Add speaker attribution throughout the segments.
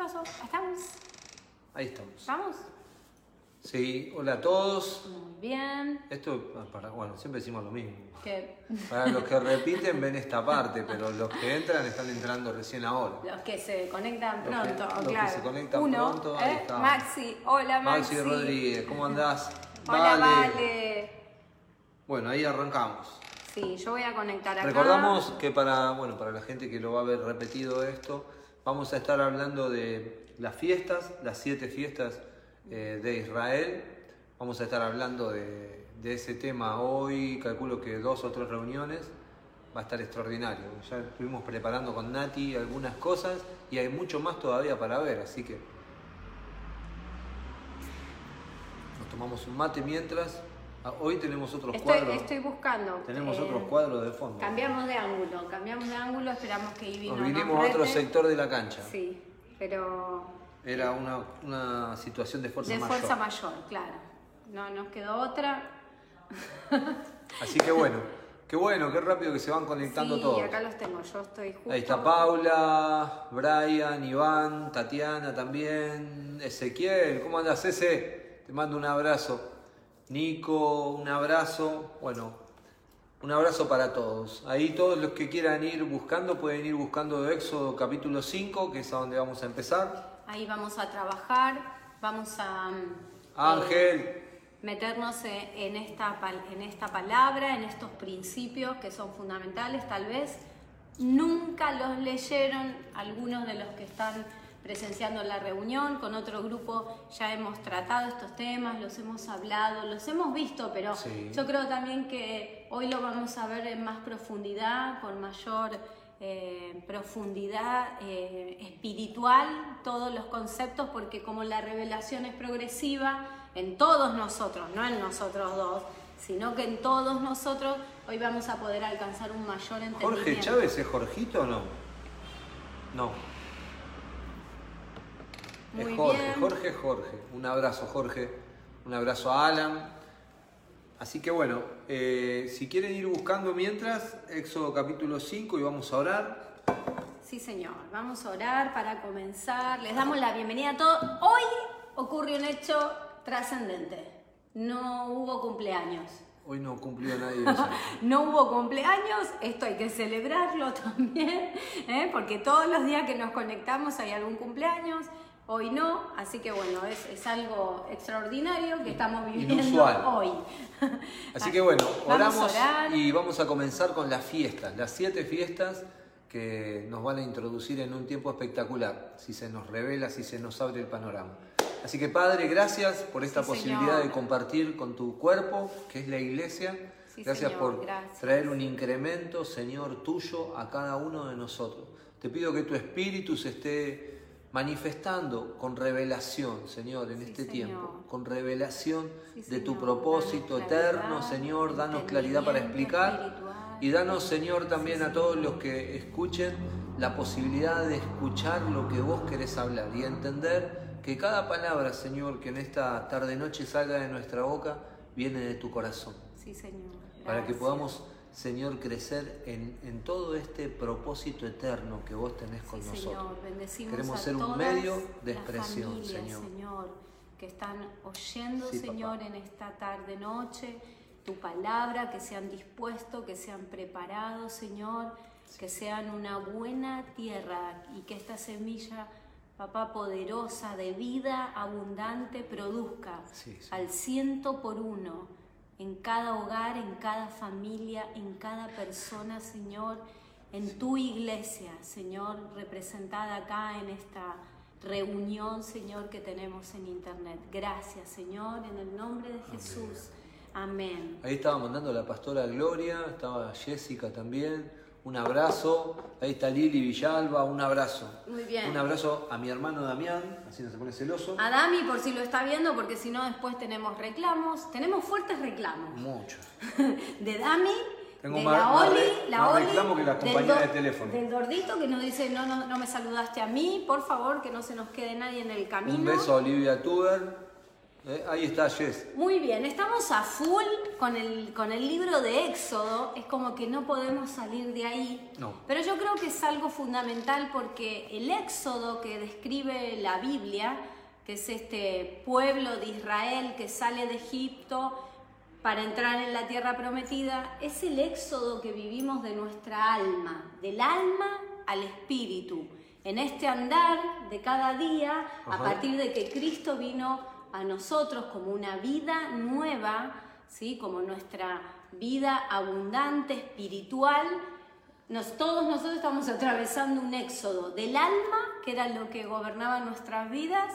Speaker 1: pasó? ¿Estamos?
Speaker 2: Ahí estamos.
Speaker 1: ¿Vamos?
Speaker 2: Sí, hola a todos.
Speaker 1: Muy bien.
Speaker 2: Esto, para, bueno, siempre decimos lo mismo.
Speaker 1: Que
Speaker 2: Para los que repiten ven esta parte, pero los que entran están entrando recién ahora.
Speaker 1: los que se conectan
Speaker 2: Los que-
Speaker 1: pronto,
Speaker 2: los que se conectan
Speaker 1: Uno,
Speaker 2: pronto, ahí
Speaker 1: ¿eh?
Speaker 2: está.
Speaker 1: Maxi, hola Maxi.
Speaker 2: Maxi Rodríguez, ¿cómo andás?
Speaker 1: Hola, vale.
Speaker 2: Bueno, ahí arrancamos.
Speaker 1: Sí, yo voy a conectar acá.
Speaker 2: Recordamos que para, bueno, para la gente que lo va a ver repetido esto, vamos a estar hablando de las fiestas, las siete fiestas eh, de Israel. Vamos a estar hablando de, de ese tema hoy, calculo que dos o tres reuniones. Va a estar extraordinario. Ya estuvimos preparando con Nati algunas cosas y hay mucho más todavía para ver, así que nos tomamos un mate mientras. Ah, Hoy tenemos otros
Speaker 1: Estoy,
Speaker 2: cuadros.
Speaker 1: estoy buscando.
Speaker 2: Tenemos
Speaker 1: eh,
Speaker 2: otros cuadros de fondo.
Speaker 1: Cambiamos de ángulo, cambiamos de ángulo, esperamos que Ivy
Speaker 2: Nos
Speaker 1: no
Speaker 2: vinimos a otro sector de la cancha.
Speaker 1: Sí, pero
Speaker 2: Era una, una situación de fuerza
Speaker 1: de
Speaker 2: mayor.
Speaker 1: fuerza mayor, claro. No nos quedó otra.
Speaker 2: Así que bueno, qué bueno, qué rápido que se van conectando
Speaker 1: sí,
Speaker 2: todos.
Speaker 1: acá los tengo, yo estoy justo.
Speaker 2: Ahí está Paula, Brian, Iván, Tatiana también, Ezequiel, ¿cómo andas ese? Te mando un abrazo. Nico, un abrazo. Bueno, un abrazo para todos. Ahí todos los que quieran ir buscando pueden ir buscando de Éxodo capítulo 5, que es a donde vamos a empezar.
Speaker 1: Ahí vamos a trabajar, vamos a... mm,
Speaker 2: Ángel,
Speaker 1: eh, meternos e- en esta, en esta palabra, en estos principios que son fundamentales, tal vez nunca los leyeron algunos de los que están presenciando la reunión, con otro grupo ya hemos tratado estos temas, los hemos hablado, los hemos visto, pero
Speaker 2: Sí.
Speaker 1: yo creo también que hoy lo vamos a ver en más profundidad, con mayor eh, profundidad eh, espiritual, todos los conceptos, porque como la revelación es progresiva en todos nosotros, no en nosotros dos, sino que en todos nosotros, hoy vamos a poder alcanzar un mayor entendimiento.
Speaker 2: Jorge Chávez es Jorgito o no? No.
Speaker 1: Muy
Speaker 2: es Jorge,
Speaker 1: bien.
Speaker 2: Jorge, Jorge. Un abrazo, Jorge. Un abrazo a Alan. Así que bueno, eh, si quieren ir buscando mientras, Éxodo capítulo 5 y vamos a orar.
Speaker 1: Sí, señor. Vamos a orar para comenzar. Les damos la bienvenida a todos. Hoy ocurrió un hecho trascendente. No hubo cumpleaños.
Speaker 2: Hoy no cumplió nadie eso.
Speaker 1: No hubo cumpleaños, esto hay que celebrarlo también, ¿eh? porque todos los días que nos conectamos hay algún cumpleaños, hoy no, así que bueno, es, es algo extraordinario que estamos viviendo
Speaker 2: Inusual.
Speaker 1: hoy.
Speaker 2: Así que bueno,
Speaker 1: Vamos
Speaker 2: oramos
Speaker 1: orar.
Speaker 2: y vamos a comenzar con las fiestas, las siete fiestas que nos van a introducir en un tiempo espectacular, si se nos revela, si se nos abre el panorama. Así que Padre, gracias por esta
Speaker 1: Sí,
Speaker 2: posibilidad
Speaker 1: Señor.
Speaker 2: de compartir con tu cuerpo, que es la iglesia.
Speaker 1: Sí,
Speaker 2: gracias
Speaker 1: Señor,
Speaker 2: por
Speaker 1: gracias.
Speaker 2: traer un incremento, Señor, tuyo a cada uno de nosotros. Te pido que tu espíritu se esté manifestando con revelación, Señor, en
Speaker 1: Sí,
Speaker 2: este
Speaker 1: Señor.
Speaker 2: tiempo, con revelación
Speaker 1: Sí,
Speaker 2: de tu propósito
Speaker 1: danos claridad,
Speaker 2: eterno, Señor, danos claridad para explicar y danos, Señor, también a todos los que escuchen la posibilidad de escuchar lo que vos querés hablar y entender que cada palabra, Señor, que en esta tarde-noche salga de nuestra boca, viene de tu corazón
Speaker 1: Sí, Señor.
Speaker 2: para que podamos, Señor, crecer en, en todo este propósito eterno que vos tenés con
Speaker 1: Sí,
Speaker 2: nosotros.
Speaker 1: Señor, bendecimos
Speaker 2: Queremos ser un medio de expresión,
Speaker 1: familias,
Speaker 2: Señor.
Speaker 1: que están oyendo,
Speaker 2: Sí, papá.
Speaker 1: Señor, en esta tarde noche tu palabra, que se han dispuesto, que se han preparado, Señor, que sean una buena tierra y que esta semilla, papá, poderosa de vida abundante produzca al ciento por uno en cada hogar, en cada familia, en cada persona, Señor, en tu iglesia, Señor, representada acá en esta reunión, Señor, que tenemos en internet. Gracias, Señor, en el nombre de Jesús. Amén.
Speaker 2: Ahí estaba mandando la pastora Gloria, estaba Jessica también. Un abrazo. Ahí está Lili Villalba, un abrazo.
Speaker 1: Muy bien.
Speaker 2: Un abrazo a mi hermano Damián, así no se pone celoso.
Speaker 1: A Dami, por si lo está viendo, porque si no después tenemos reclamos. Tenemos fuertes reclamos.
Speaker 2: Mucho.
Speaker 1: de Dami,
Speaker 2: Tengo
Speaker 1: de
Speaker 2: más-
Speaker 1: la
Speaker 2: más
Speaker 1: Oli, la
Speaker 2: más
Speaker 1: Oli,
Speaker 2: reclamo que la
Speaker 1: do-
Speaker 2: de teléfono.
Speaker 1: Del gordito que nos dice, no, no, no me saludaste a mí, por favor, que no se nos quede nadie en el camino.
Speaker 2: Un beso a Olivia Tuber. Eh, ahí está Jess.
Speaker 1: Muy bien, estamos a full con el, con el libro de Éxodo, es como que no podemos salir de ahí,
Speaker 2: No.
Speaker 1: pero yo creo que es algo fundamental porque el Éxodo que describe la Biblia, que es este pueblo de Israel que sale de Egipto para entrar en la tierra prometida, es el Éxodo que vivimos de nuestra alma, del alma al espíritu, en este andar de cada día, a
Speaker 2: Ajá.
Speaker 1: partir de que Cristo vino a nosotros como una vida nueva, ¿sí? como nuestra vida abundante, espiritual. Nos, todos nosotros estamos atravesando un éxodo del alma, que era lo que gobernaba nuestras vidas,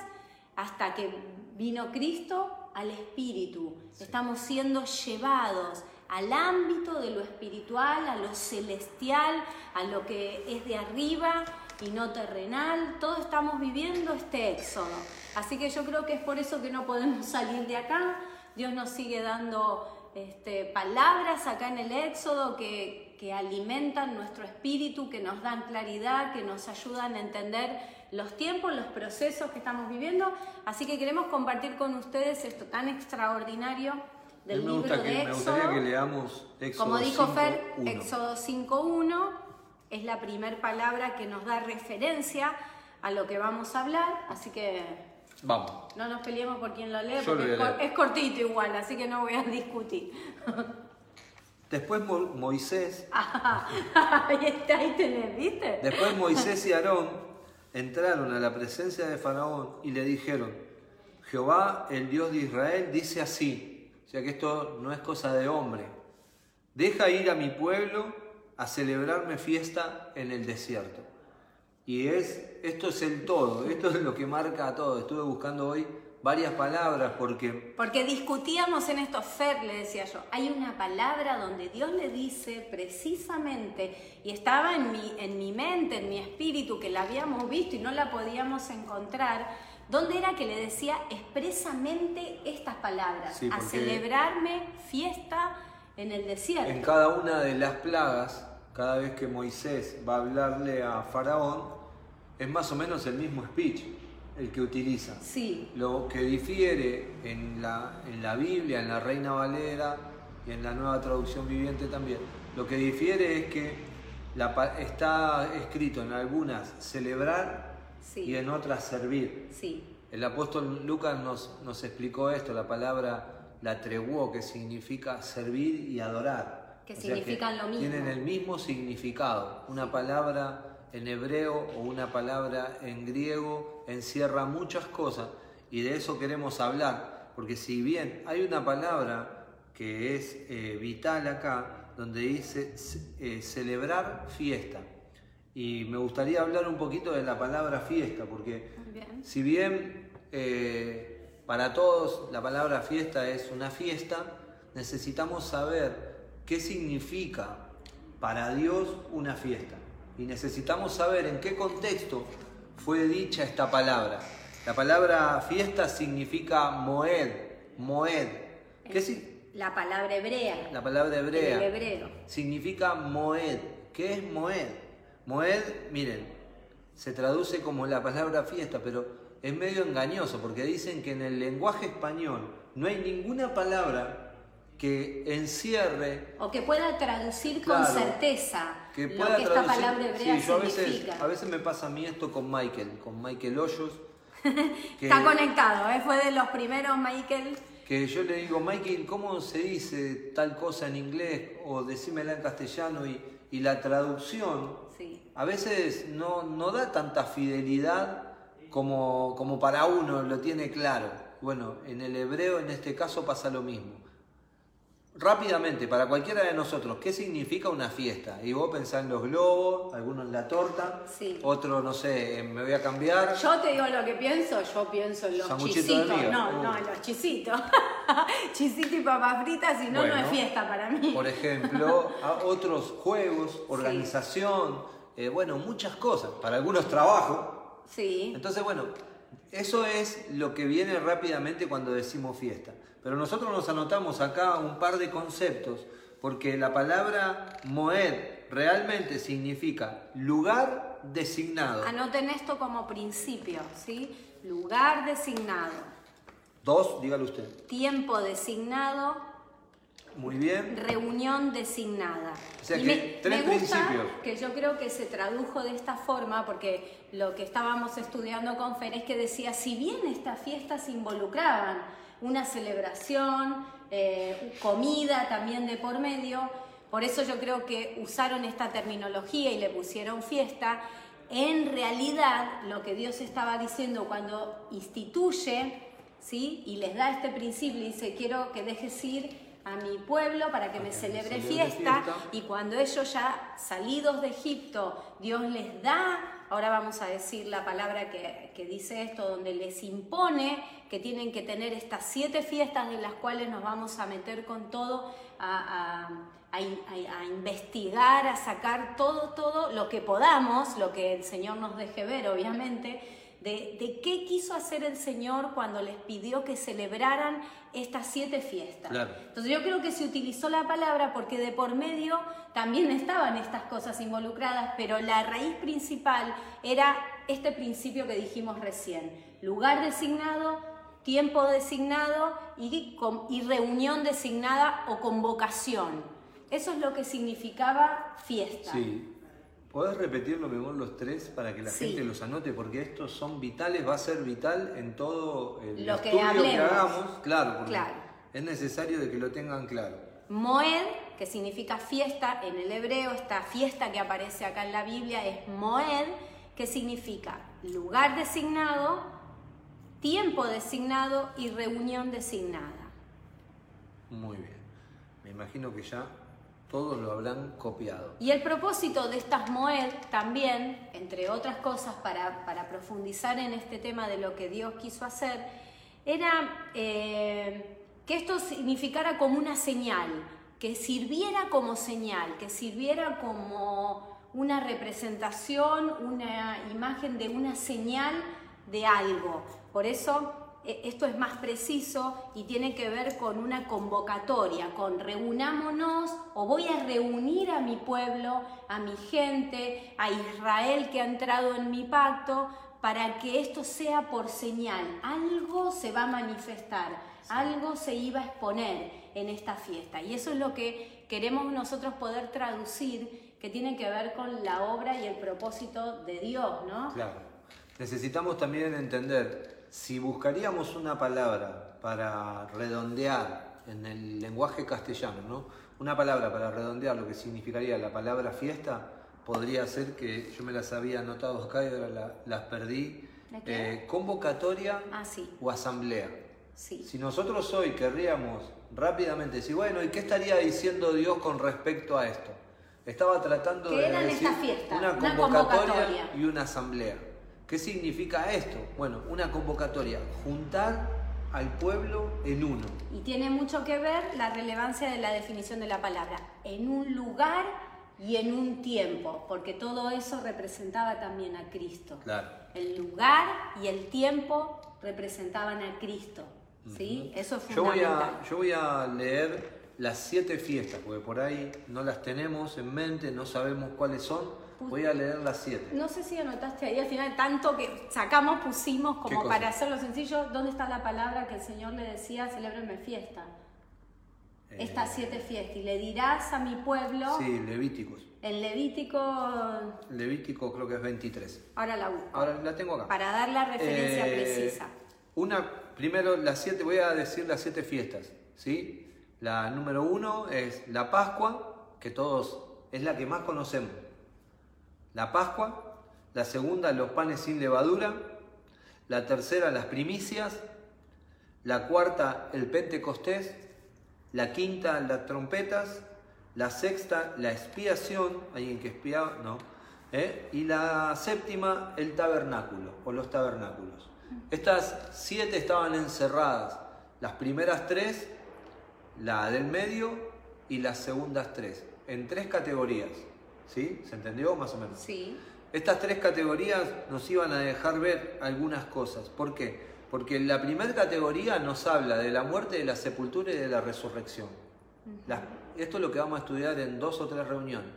Speaker 1: hasta que vino Cristo al espíritu. Estamos siendo llevados al ámbito de lo espiritual, a lo celestial, a lo que es de arriba y no terrenal. Todos estamos viviendo este éxodo. Así que yo creo que es por eso que no podemos salir de acá. Dios nos sigue dando este, palabras acá en el éxodo que, que alimentan nuestro espíritu, que nos dan claridad, que nos ayudan a entender los tiempos, los procesos que estamos viviendo. Así que queremos compartir con ustedes esto tan extraordinario del
Speaker 2: me,
Speaker 1: libro
Speaker 2: gusta
Speaker 1: de
Speaker 2: que, me
Speaker 1: Éxodo.
Speaker 2: gustaría que leamos Éxodo
Speaker 1: Como dijo
Speaker 2: 5,
Speaker 1: Fer,
Speaker 2: 1.
Speaker 1: Éxodo 5.1 es la primera palabra que nos da referencia a lo que vamos a hablar, así que
Speaker 2: Vamos.
Speaker 1: no nos peleemos por quién lo lee,
Speaker 2: Yo lo
Speaker 1: porque
Speaker 2: a
Speaker 1: es, cor- es cortito igual, así que no voy a discutir.
Speaker 2: Después Mo- Moisés,
Speaker 1: ahí, está, ahí tenés, ¿viste?
Speaker 2: después Moisés y Aarón entraron a la presencia de Faraón y le dijeron, Jehová, el Dios de Israel, dice así, o sea que esto no es cosa de hombre, deja ir a mi pueblo a celebrarme fiesta en el desierto. Y es, esto es el todo, esto es lo que marca a todo. Estuve buscando hoy varias palabras porque
Speaker 1: Porque discutíamos en esto, Fer le decía yo, hay una palabra donde Dios le dice precisamente, y estaba en mi, en mi mente, en mi espíritu, que la habíamos visto y no la podíamos encontrar, donde era que le decía expresamente estas palabras,
Speaker 2: Sí,
Speaker 1: a celebrarme fiesta en el desierto.
Speaker 2: En cada una de las plagas, cada vez que Moisés va a hablarle a Faraón, es más o menos el mismo speech el que utiliza.
Speaker 1: Sí,
Speaker 2: Lo que difiere en la, en la Biblia, en la Reina Valera y en la nueva traducción viviente también, lo que difiere es que la está escrito en algunas celebrar
Speaker 1: Sí.
Speaker 2: y en otras servir.
Speaker 1: sí,
Speaker 2: El apóstol Lucas nos, nos explicó esto, la palabra la treguó, que significa servir y adorar.
Speaker 1: Que
Speaker 2: O
Speaker 1: significan lo mismo.
Speaker 2: Tienen el mismo significado. Una palabra en hebreo o una palabra en griego encierra muchas cosas y de eso queremos hablar. Porque si bien hay una palabra que es eh, vital acá, donde dice eh, celebrar fiesta. Y me gustaría hablar un poquito de la palabra fiesta, porque
Speaker 1: bien.
Speaker 2: si bien eh, para todos la palabra fiesta es una fiesta, necesitamos saber qué significa para Dios una fiesta. Y necesitamos saber en qué contexto fue dicha esta palabra. La palabra fiesta significa moed, moed. ¿Qué si-
Speaker 1: La palabra hebrea,
Speaker 2: la palabra hebrea
Speaker 1: el hebreo.
Speaker 2: significa moed. ¿Qué es moed? Moed, miren, se traduce como la palabra fiesta, pero es medio engañoso porque dicen que en el lenguaje español no hay ninguna palabra que encierre,
Speaker 1: O que pueda traducir
Speaker 2: Claro,
Speaker 1: con certeza
Speaker 2: que
Speaker 1: lo
Speaker 2: pueda
Speaker 1: que esta
Speaker 2: traducir.
Speaker 1: palabra hebrea
Speaker 2: Sí, yo a veces, a veces me pasa a mí esto con Michael, con Michael Hoyos. que-
Speaker 1: Está conectado, ¿eh? fue de los primeros, Michael.
Speaker 2: que yo le digo, Michael, ¿cómo se dice tal cosa en inglés? O decímela en castellano y, y la traducción
Speaker 1: Sí.
Speaker 2: a veces no, no da tanta fidelidad como, como para uno lo tiene claro. Bueno, en el hebreo en este caso pasa lo mismo. Rápidamente, para cualquiera de nosotros, ¿qué significa una fiesta? Y vos pensás en los globos, algunos en la torta,
Speaker 1: Sí.
Speaker 2: otro, no sé, me voy a cambiar.
Speaker 1: Yo te digo lo que pienso, yo pienso en los chisitos. No,
Speaker 2: Uh.
Speaker 1: no, en los chisitos. Chisito y papas fritas, si no, no es fiesta para mí.
Speaker 2: Por ejemplo, a otros juegos, organización, eh, bueno, muchas cosas. Para algunos trabajo,
Speaker 1: Sí.
Speaker 2: Entonces, bueno, eso es lo que viene rápidamente cuando decimos fiesta. Pero nosotros nos anotamos acá un par de conceptos, porque la palabra moed realmente significa lugar designado.
Speaker 1: Anoten esto como principio, ¿sí? Lugar designado.
Speaker 2: Dos, dígalo usted.
Speaker 1: Tiempo designado,
Speaker 2: Muy bien.
Speaker 1: reunión designada.
Speaker 2: O sea
Speaker 1: Y
Speaker 2: que tres
Speaker 1: gusta
Speaker 2: principios.
Speaker 1: que yo creo que se tradujo de esta forma, porque lo que estábamos estudiando con Fer es que decía, si bien estas fiestas involucraban una celebración, eh, comida también de por medio, por eso yo creo que usaron esta terminología y le pusieron fiesta. En realidad, lo que Dios estaba diciendo cuando instituye, ¿sí? Y les da este principio, y dice, quiero que dejes ir a mi pueblo para que me
Speaker 2: que me
Speaker 1: celebre fiesta.
Speaker 2: fiesta.
Speaker 1: Y cuando ellos ya salidos de Egipto, Dios les da, ahora vamos a decir la palabra que, que dice esto, donde les impone que tienen que tener estas siete fiestas en las cuales nos vamos a meter con todo a, a- a- a investigar, a sacar todo, todo lo que podamos, lo que el Señor nos deje ver, obviamente, de, de qué quiso hacer el Señor cuando les pidió que celebraran estas siete fiestas.
Speaker 2: Claro.
Speaker 1: Entonces yo creo que se utilizó la palabra porque de por medio también estaban estas cosas involucradas, pero la raíz principal era este principio que dijimos recién, lugar designado, tiempo designado y, y reunión designada o convocación. Eso es lo que significaba fiesta.
Speaker 2: Sí. ¿Podés repetirlo mejor los tres para que la
Speaker 1: Sí.
Speaker 2: gente los anote? Porque estos son vitales, va a ser vital en todo el
Speaker 1: Lo que
Speaker 2: estudio que
Speaker 1: hablemos.
Speaker 2: hagamos. Claro, porque
Speaker 1: Claro.
Speaker 2: es necesario de que lo tengan claro.
Speaker 1: Moed, que significa fiesta en el hebreo, esta fiesta que aparece acá en la Biblia es Moed, que significa lugar designado, tiempo designado y reunión designada.
Speaker 2: Muy bien. Me imagino que ya todos lo habrán copiado.
Speaker 1: Y el propósito de estas Moed también, entre otras cosas, para, para profundizar en este tema de lo que Dios quiso hacer, era eh, que esto significara como una señal, que sirviera como señal, que sirviera como una representación, una imagen de una señal de algo. Por eso esto es más preciso y tiene que ver con una convocatoria, con reunámonos o voy a reunir a mi pueblo, a mi gente, a Israel que ha entrado en mi pacto, para que esto sea por señal. Algo se va a manifestar, algo se iba a exponer en esta fiesta. Y eso es lo que queremos nosotros poder traducir, que tiene que ver con la obra y el propósito de Dios, ¿no?
Speaker 2: Claro. Necesitamos también entender, si buscaríamos una palabra para redondear en el lenguaje castellano, ¿no? Una palabra para redondear lo que significaría la palabra fiesta, podría ser que yo me las había anotado acá y ahora la- las perdí. Eh, convocatoria
Speaker 1: Ah, sí,
Speaker 2: o asamblea.
Speaker 1: sí.
Speaker 2: Si nosotros hoy querríamos rápidamente decir, bueno, ¿y qué estaría diciendo Dios con respecto a esto? Estaba tratando
Speaker 1: ¿Qué
Speaker 2: de decir una convocatoria. y una asamblea. ¿Qué significa esto? Bueno, una convocatoria, juntar al pueblo en uno.
Speaker 1: Y tiene mucho que ver la relevancia de la definición de la palabra, en un lugar y en un tiempo, porque todo eso representaba también a Cristo.
Speaker 2: Claro.
Speaker 1: El lugar y el tiempo representaban a Cristo. ¿Sí? Eso es
Speaker 2: Yo voy,
Speaker 1: fundamental.
Speaker 2: a, yo voy a leer las siete fiestas, porque por ahí no las tenemos en mente, no sabemos cuáles son. Voy a leer las siete.
Speaker 1: No sé si anotaste ahí al final, tanto que sacamos, pusimos
Speaker 2: ¿Qué
Speaker 1: como para hacerlo sencillo, ¿dónde está la palabra que el Señor le decía, celébrenme fiesta?
Speaker 2: Eh,
Speaker 1: Estas siete fiestas. Y le dirás a mi pueblo,
Speaker 2: Sí, Levíticos.
Speaker 1: en Levítico,
Speaker 2: Levítico creo que es 23.
Speaker 1: ahora la busco,
Speaker 2: Ahora la tengo acá.
Speaker 1: para dar la referencia
Speaker 2: Eh,
Speaker 1: precisa.
Speaker 2: Una, primero las siete, voy a decir las siete fiestas, ¿sí? La número uno es la Pascua, que todos es la que más conocemos. La Pascua, la segunda los panes sin levadura, la tercera las primicias, la cuarta el Pentecostés, la quinta las trompetas, la sexta la expiación, alguien que expiaba, no, ¿eh? y la séptima el tabernáculo o los tabernáculos. Estas siete estaban encerradas, las primeras tres, la del medio y las segundas tres, en tres categorías. ¿Sí? ¿Se entendió más o menos?
Speaker 1: Sí,
Speaker 2: Estas tres categorías nos iban a dejar ver algunas cosas. ¿Por qué? Porque la primera categoría nos habla de la muerte, de la sepultura y de la resurrección. Las- esto es lo que vamos a estudiar en dos o tres reuniones.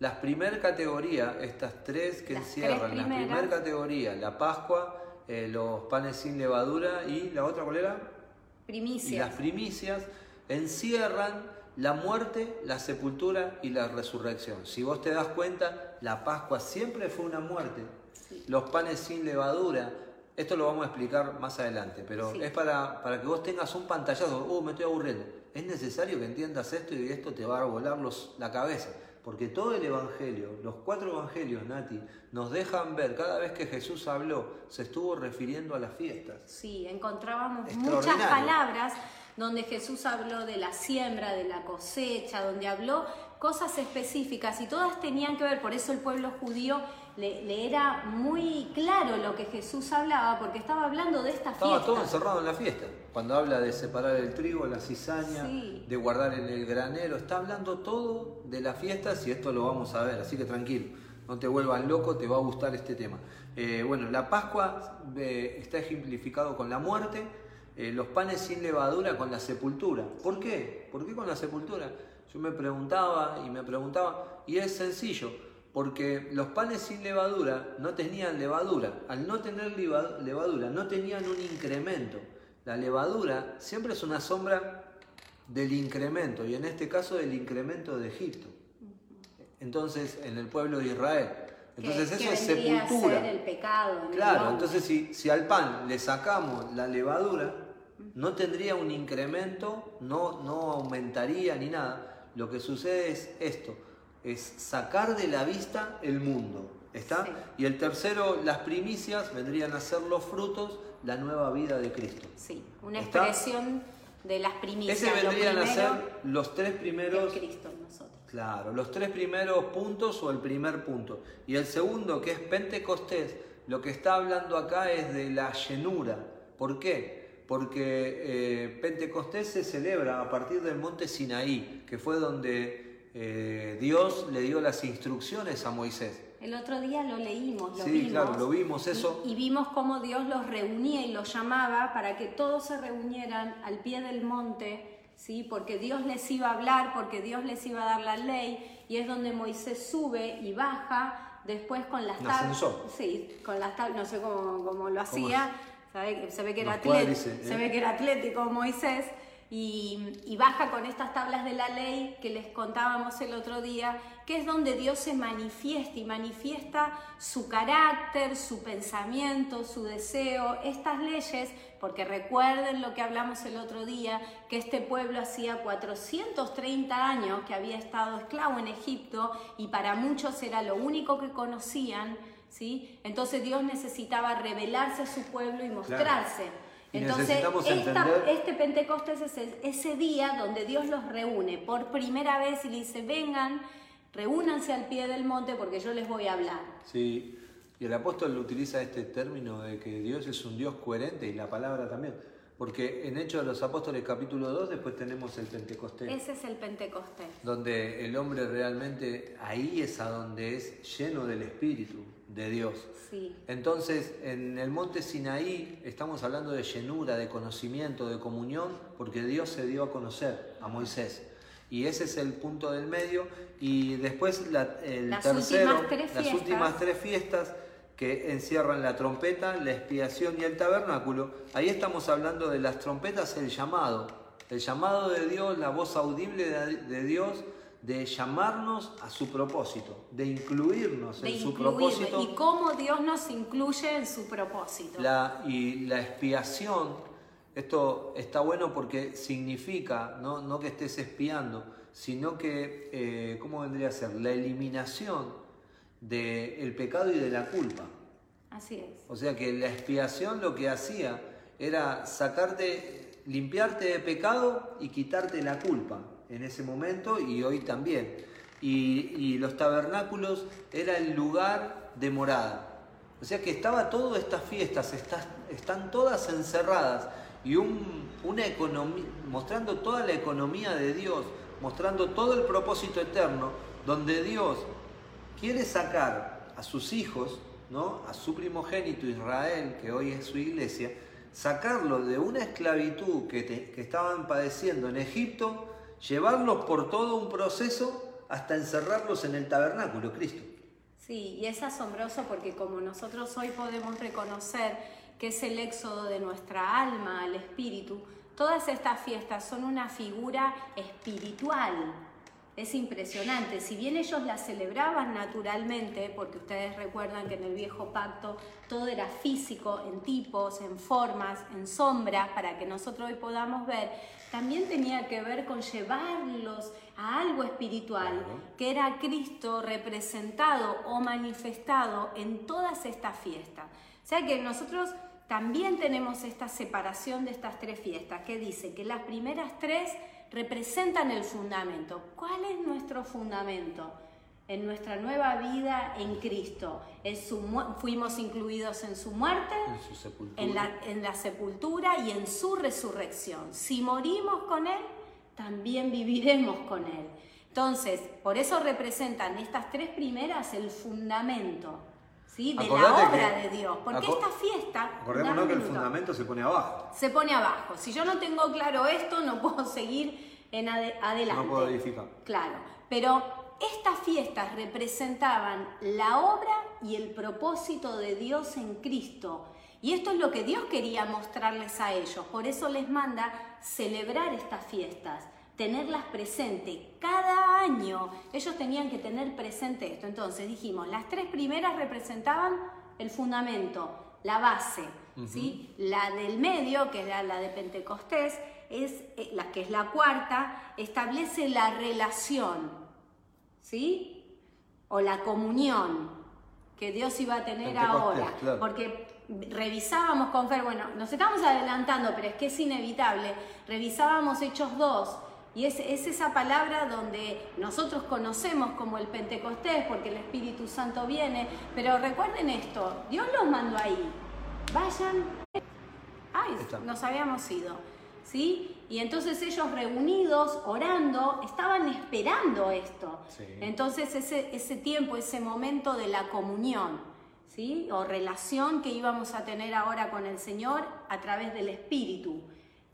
Speaker 2: La primera categoría, estas tres que
Speaker 1: Las
Speaker 2: encierran,
Speaker 1: tres
Speaker 2: la primera categoría, la Pascua, eh, los panes sin levadura y la otra, ¿cuál era?
Speaker 1: Primicias.
Speaker 2: Y las primicias encierran la muerte, la sepultura y la resurrección. Si vos te das cuenta, la Pascua siempre fue una muerte. Los panes sin levadura, esto lo vamos a explicar más adelante, pero es para, para que vos tengas un pantallazo, uh, me estoy aburriendo. Es necesario que entiendas esto y esto te va a volar los, la cabeza. Porque todo el Evangelio, los cuatro Evangelios, Nati, nos dejan ver, cada vez que Jesús habló, se estuvo refiriendo a las fiestas.
Speaker 1: Sí, encontrábamos muchas palabras donde Jesús habló de la siembra, de la cosecha, donde habló cosas específicas y todas tenían que ver, por eso el pueblo judío le, era muy claro lo que Jesús hablaba, porque estaba hablando de esta fiesta.
Speaker 2: Estaba todo encerrado en la fiesta. Cuando habla de separar el trigo, la cizaña, de guardar en el granero, está hablando todo de las fiestas y esto lo vamos a ver, así que tranquilo, no te vuelvas loco, te va a gustar este tema. Eh, bueno, la Pascua eh, está ejemplificado con la muerte, eh, los panes sin levadura con la sepultura. ¿Por qué? ¿Por qué con la sepultura? Yo me preguntaba y me preguntaba, y es sencillo porque los panes sin levadura no tenían levadura. Al no tener levadura, no tenían un incremento. La levadura siempre es una sombra del incremento, y en este caso del incremento de Egipto. Entonces, en el pueblo de Israel. Entonces eso es sepultura.
Speaker 1: el pecado.
Speaker 2: claro, entonces si, si al pan le sacamos la levadura, no tendría un incremento, no, no aumentaría ni nada. Lo que sucede es esto es sacar de la vista el mundo. ¿Está? Y el tercero, las primicias vendrían a ser los frutos, la nueva vida de Cristo.
Speaker 1: Sí, una expresión de las primicias.
Speaker 2: Ese vendrían a ser los tres primeros.
Speaker 1: Cristo en nosotros.
Speaker 2: Claro, los tres primeros puntos o el primer punto. Y el segundo, que es Pentecostés, lo que está hablando acá es de la llenura. ¿Por qué? Porque eh, Pentecostés se celebra a partir del monte Sinaí, que fue donde eh, Dios le dio las instrucciones a Moisés.
Speaker 1: El otro día lo leímos, lo
Speaker 2: sí,
Speaker 1: vimos.
Speaker 2: claro, lo vimos eso.
Speaker 1: Y, vimos cómo Dios los reunía y los llamaba para que todos se reunieran al pie del monte, ¿sí? porque Dios les iba a hablar, porque Dios les iba a dar la ley, y es donde Moisés sube y baja después con las tablas. Sí, con las tablas, no sé cómo, lo hacía, se ve que era, atlético, ¿eh? se ve que era atlético Moisés y, baja con estas tablas de la ley que les contábamos el otro día, que es donde Dios se manifiesta y manifiesta su carácter, su pensamiento, su deseo, estas leyes, porque recuerden lo que hablamos el otro día, que este pueblo hacía 430 años que había estado esclavo en Egipto y para muchos era lo único que conocían, ¿sí? Entonces Dios necesitaba revelarse a su pueblo y mostrarse. Entonces, este Pentecostés es ese día donde Dios los reúne por primera vez y le dice, vengan, reúnanse al pie del monte porque yo les voy a hablar.
Speaker 2: Sí, y el apóstol utiliza este término de que Dios es un Dios coherente y la palabra también. Porque en Hechos de los Apóstoles capítulo 2 después tenemos el Pentecostés.
Speaker 1: Ese es el Pentecostés.
Speaker 2: Donde el hombre realmente, ahí es a donde es lleno del Espíritu de Dios.
Speaker 1: Sí.
Speaker 2: Entonces, en el monte Sinaí estamos hablando de llenura, de conocimiento, de comunión, porque Dios se dio a conocer a Moisés. Y ese es el punto del medio. Y después la, el
Speaker 1: las
Speaker 2: tercero,
Speaker 1: últimas
Speaker 2: las últimas tres fiestas que encierran la trompeta, la expiación y el tabernáculo. Ahí estamos hablando de las trompetas, el llamado. El llamado de Dios, la voz audible de Dios de llamarnos a su propósito, de incluirnos en su propósito.
Speaker 1: Y cómo Dios nos incluye en su propósito.
Speaker 2: La, y la expiación, esto está bueno porque significa, no, no que estés espiando, sino que, eh, ¿cómo vendría a ser? La eliminación del pecado y de la culpa.
Speaker 1: Así es.
Speaker 2: O sea que la expiación lo que hacía era sacarte, limpiarte de pecado y quitarte la culpa en ese momento y hoy también. Y, los tabernáculos era el lugar de morada. O sea que estaba todas estas fiestas, están todas encerradas y un, una economía, mostrando toda la economía de Dios, mostrando todo el propósito eterno, donde Dios quiere sacar a sus hijos, ¿no? a su primogénito Israel, que hoy es su iglesia, sacarlo de una esclavitud que, que estaban padeciendo en Egipto llevarlos por todo un proceso hasta encerrarlos en el tabernáculo, Cristo.
Speaker 1: Sí, y es asombroso porque como nosotros hoy podemos reconocer que es el éxodo de nuestra alma al espíritu, todas estas fiestas son una figura espiritual. Es impresionante, si bien ellos las celebraban naturalmente, porque ustedes recuerdan que en el viejo pacto todo era físico, en tipos, en formas, en sombras, para que nosotros hoy podamos ver, también tenía que ver con llevarlos a algo espiritual, que era Cristo representado o manifestado en todas estas fiestas. O sea que nosotros también tenemos esta separación de estas tres fiestas, que dice que las primeras tres representan el fundamento. ¿Cuál es nuestro fundamento? En nuestra nueva vida en Cristo. fuimos incluidos en su muerte, en, la, en la sepultura y en su resurrección. Si morimos con Él, también viviremos con Él. Entonces, por eso representan estas tres primeras el fundamento ¿sí? de la obra de Dios. Porque esta fiesta.
Speaker 2: Acordémonos que el fundamento se pone abajo.
Speaker 1: Se pone abajo. Si yo no tengo claro esto, no puedo seguir en adelante.
Speaker 2: No puedo edificar.
Speaker 1: Claro. Pero estas fiestas representaban la obra y el propósito de Dios en Cristo. Y esto es lo que Dios quería mostrarles a ellos. Por eso les manda celebrar estas fiestas tenerlas presente. Cada año ellos tenían que tener presente esto. Entonces dijimos, las tres primeras representaban el fundamento, la base. ¿sí? La del medio, que era la de Pentecostés, es eh, la que es la cuarta, establece la relación, ¿sí? O la comunión que Dios iba a tener ahora. Porque revisábamos con Fer, bueno, nos estamos adelantando, pero es que es inevitable. Revisábamos Hechos 2 y es, esa palabra donde nosotros conocemos como el Pentecostés, porque el Espíritu Santo viene, pero recuerden esto, Dios los mandó ahí, vayan, ay, nos habíamos ido, ¿sí? Y entonces ellos reunidos, orando, estaban esperando esto. Entonces ese, ese tiempo, ese momento de la comunión, ¿sí? O relación que íbamos a tener ahora con el Señor a través del Espíritu.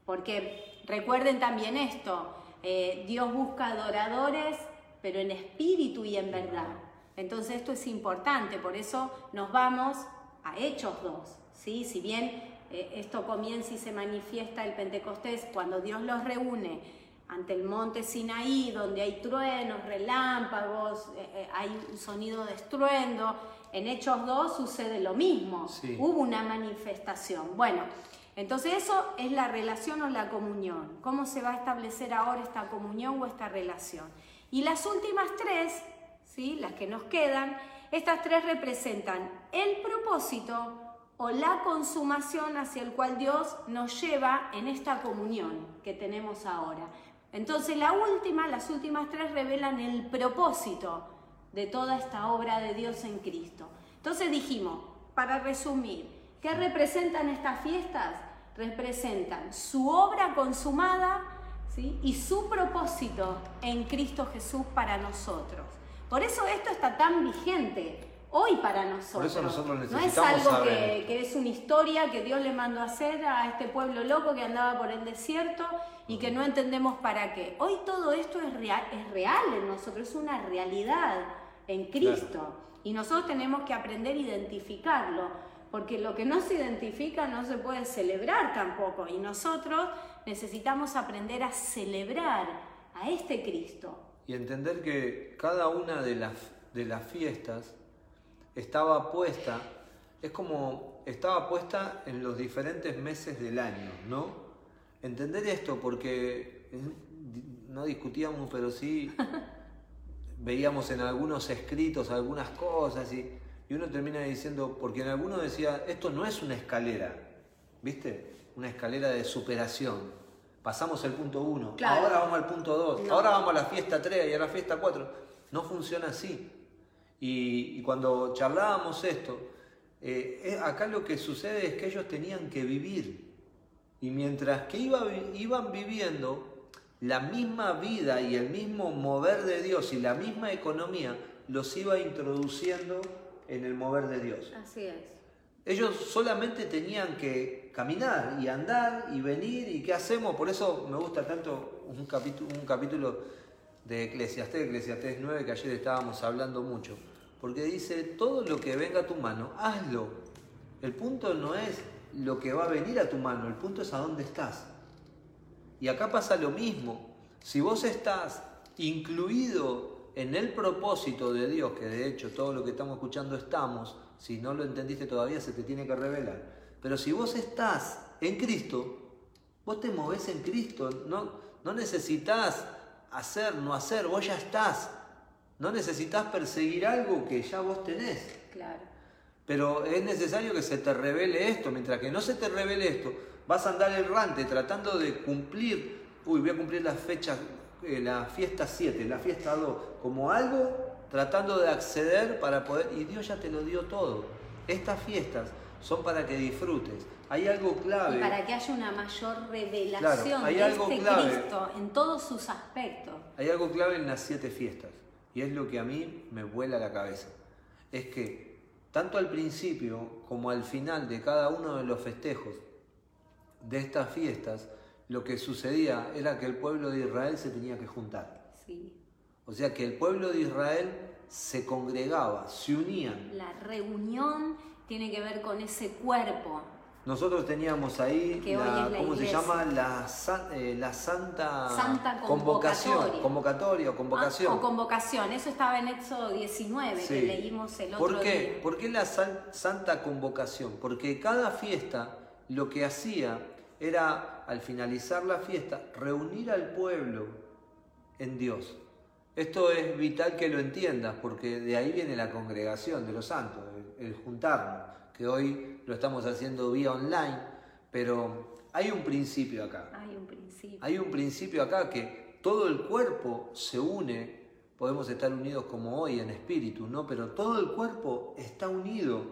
Speaker 1: Porque recuerden también esto, eh, Dios busca adoradores, pero en espíritu y en verdad. Entonces esto es importante, por eso nos vamos a Hechos 2. ¿sí? Si bien eh, esto comienza y se manifiesta el Pentecostés cuando Dios los reúne ante el monte Sinaí, donde hay truenos, relámpagos, eh, hay un sonido de estruendo, en Hechos 2 sucede lo mismo, hubo una manifestación. Bueno, entonces eso es la relación o la comunión. ¿Cómo se va a establecer ahora esta comunión o esta relación? Y las últimas tres, ¿sí? las que nos quedan, estas tres representan el propósito o la consumación hacia el cual Dios nos lleva en esta comunión que tenemos ahora. Entonces las últimas tres revelan el propósito de toda esta obra de Dios en Cristo. Entonces dijimos, para resumir, ¿qué representan estas fiestas? representan su obra consumada ¿sí? y su propósito en Cristo Jesús para nosotros. Por eso esto está tan vigente hoy para nosotros. Por
Speaker 2: eso nosotros
Speaker 1: necesitamos no es algo que, es una historia que Dios le mandó a hacer a este pueblo loco que andaba por el desierto y que no entendemos para qué. Hoy todo esto es real, es real en nosotros, es una realidad en Cristo. Y nosotros tenemos que aprender a identificarlo porque lo que no se identifica no se puede celebrar tampoco y nosotros necesitamos aprender a celebrar a este Cristo.
Speaker 2: Y entender que cada una de las, de las fiestas estaba puesta, es como estaba puesta en los diferentes meses del año, ¿no? Entender esto porque no discutíamos, pero sí veíamos en algunos escritos algunas cosas y y uno termina diciendo, porque en alguno decía, esto no es una escalera, ¿viste? Una escalera de superación. Pasamos el punto 1, ahora vamos al punto 2, ahora vamos a la fiesta 3 y a la fiesta 4. No funciona así. Y, cuando charlábamos esto, eh, acá lo que sucede es que ellos tenían que vivir. Y mientras que iban viviendo la misma vida y el mismo mover de Dios y la misma economía, los iba introduciendo en el mover de Dios.
Speaker 1: Así es.
Speaker 2: Ellos solamente tenían que caminar y andar y venir y qué hacemos. Por eso me gusta tanto un capítulo, un capítulo de Eclesiastés, Eclesiastés 9, que ayer estábamos hablando mucho. Porque dice, todo lo que venga a tu mano, hazlo. El punto no es lo que va a venir a tu mano, el punto es a dónde estás. Y acá pasa lo mismo. Si vos estás incluido en el propósito de Dios, que de hecho todo lo que estamos escuchando estamos, si no lo entendiste todavía se te tiene que revelar. Pero si vos estás en Cristo, vos te movés en Cristo, no, no necesitas hacer, no hacer, vos ya estás. No necesitas perseguir algo que ya vos tenés.
Speaker 1: Claro.
Speaker 2: Pero es necesario que se te revele esto. Mientras que no se te revele esto, vas a andar errante tratando de cumplir. Uy, voy a cumplir la fecha, eh, la fiesta 7, la fiesta 2, como algo tratando de acceder para poder. Y Dios ya te lo dio todo. Estas fiestas son para que disfrutes. Hay algo clave.
Speaker 1: Y para que haya una mayor revelación
Speaker 2: Claro, hay
Speaker 1: de
Speaker 2: algo
Speaker 1: este
Speaker 2: clave.
Speaker 1: Cristo en todos sus aspectos.
Speaker 2: Hay algo clave en las siete fiestas y es lo que a mí me vuela la cabeza. Es que tanto al principio como al final de cada uno de los festejos de estas fiestas, lo que sucedía era que el pueblo de Israel se tenía que juntar.
Speaker 1: Sí.
Speaker 2: O sea que el pueblo de Israel se congregaba, se unían.
Speaker 1: La reunión tiene que ver con ese cuerpo.
Speaker 2: Nosotros teníamos ahí, la,
Speaker 1: la
Speaker 2: ¿cómo se llama? La, eh, la santa,
Speaker 1: Santa
Speaker 2: convocación,
Speaker 1: convocatoria.
Speaker 2: convocatoria o convocación.
Speaker 1: Ah, o convocación. Eso estaba en Éxodo 19,
Speaker 2: Sí.
Speaker 1: que leímos el otro
Speaker 2: ¿Por qué?
Speaker 1: día.
Speaker 2: ¿Por qué la san- santa convocación? Porque cada fiesta lo que hacía era, al finalizar la fiesta, reunir al pueblo en Dios. Esto es vital que lo entiendas, porque de ahí viene la congregación de los santos, el, el juntarnos, que hoy lo estamos haciendo vía online, pero hay un principio acá.
Speaker 1: Hay un principio.
Speaker 2: Hay un principio acá que todo el cuerpo se une, podemos estar unidos como hoy en espíritu, ¿no? Pero todo el cuerpo está unido.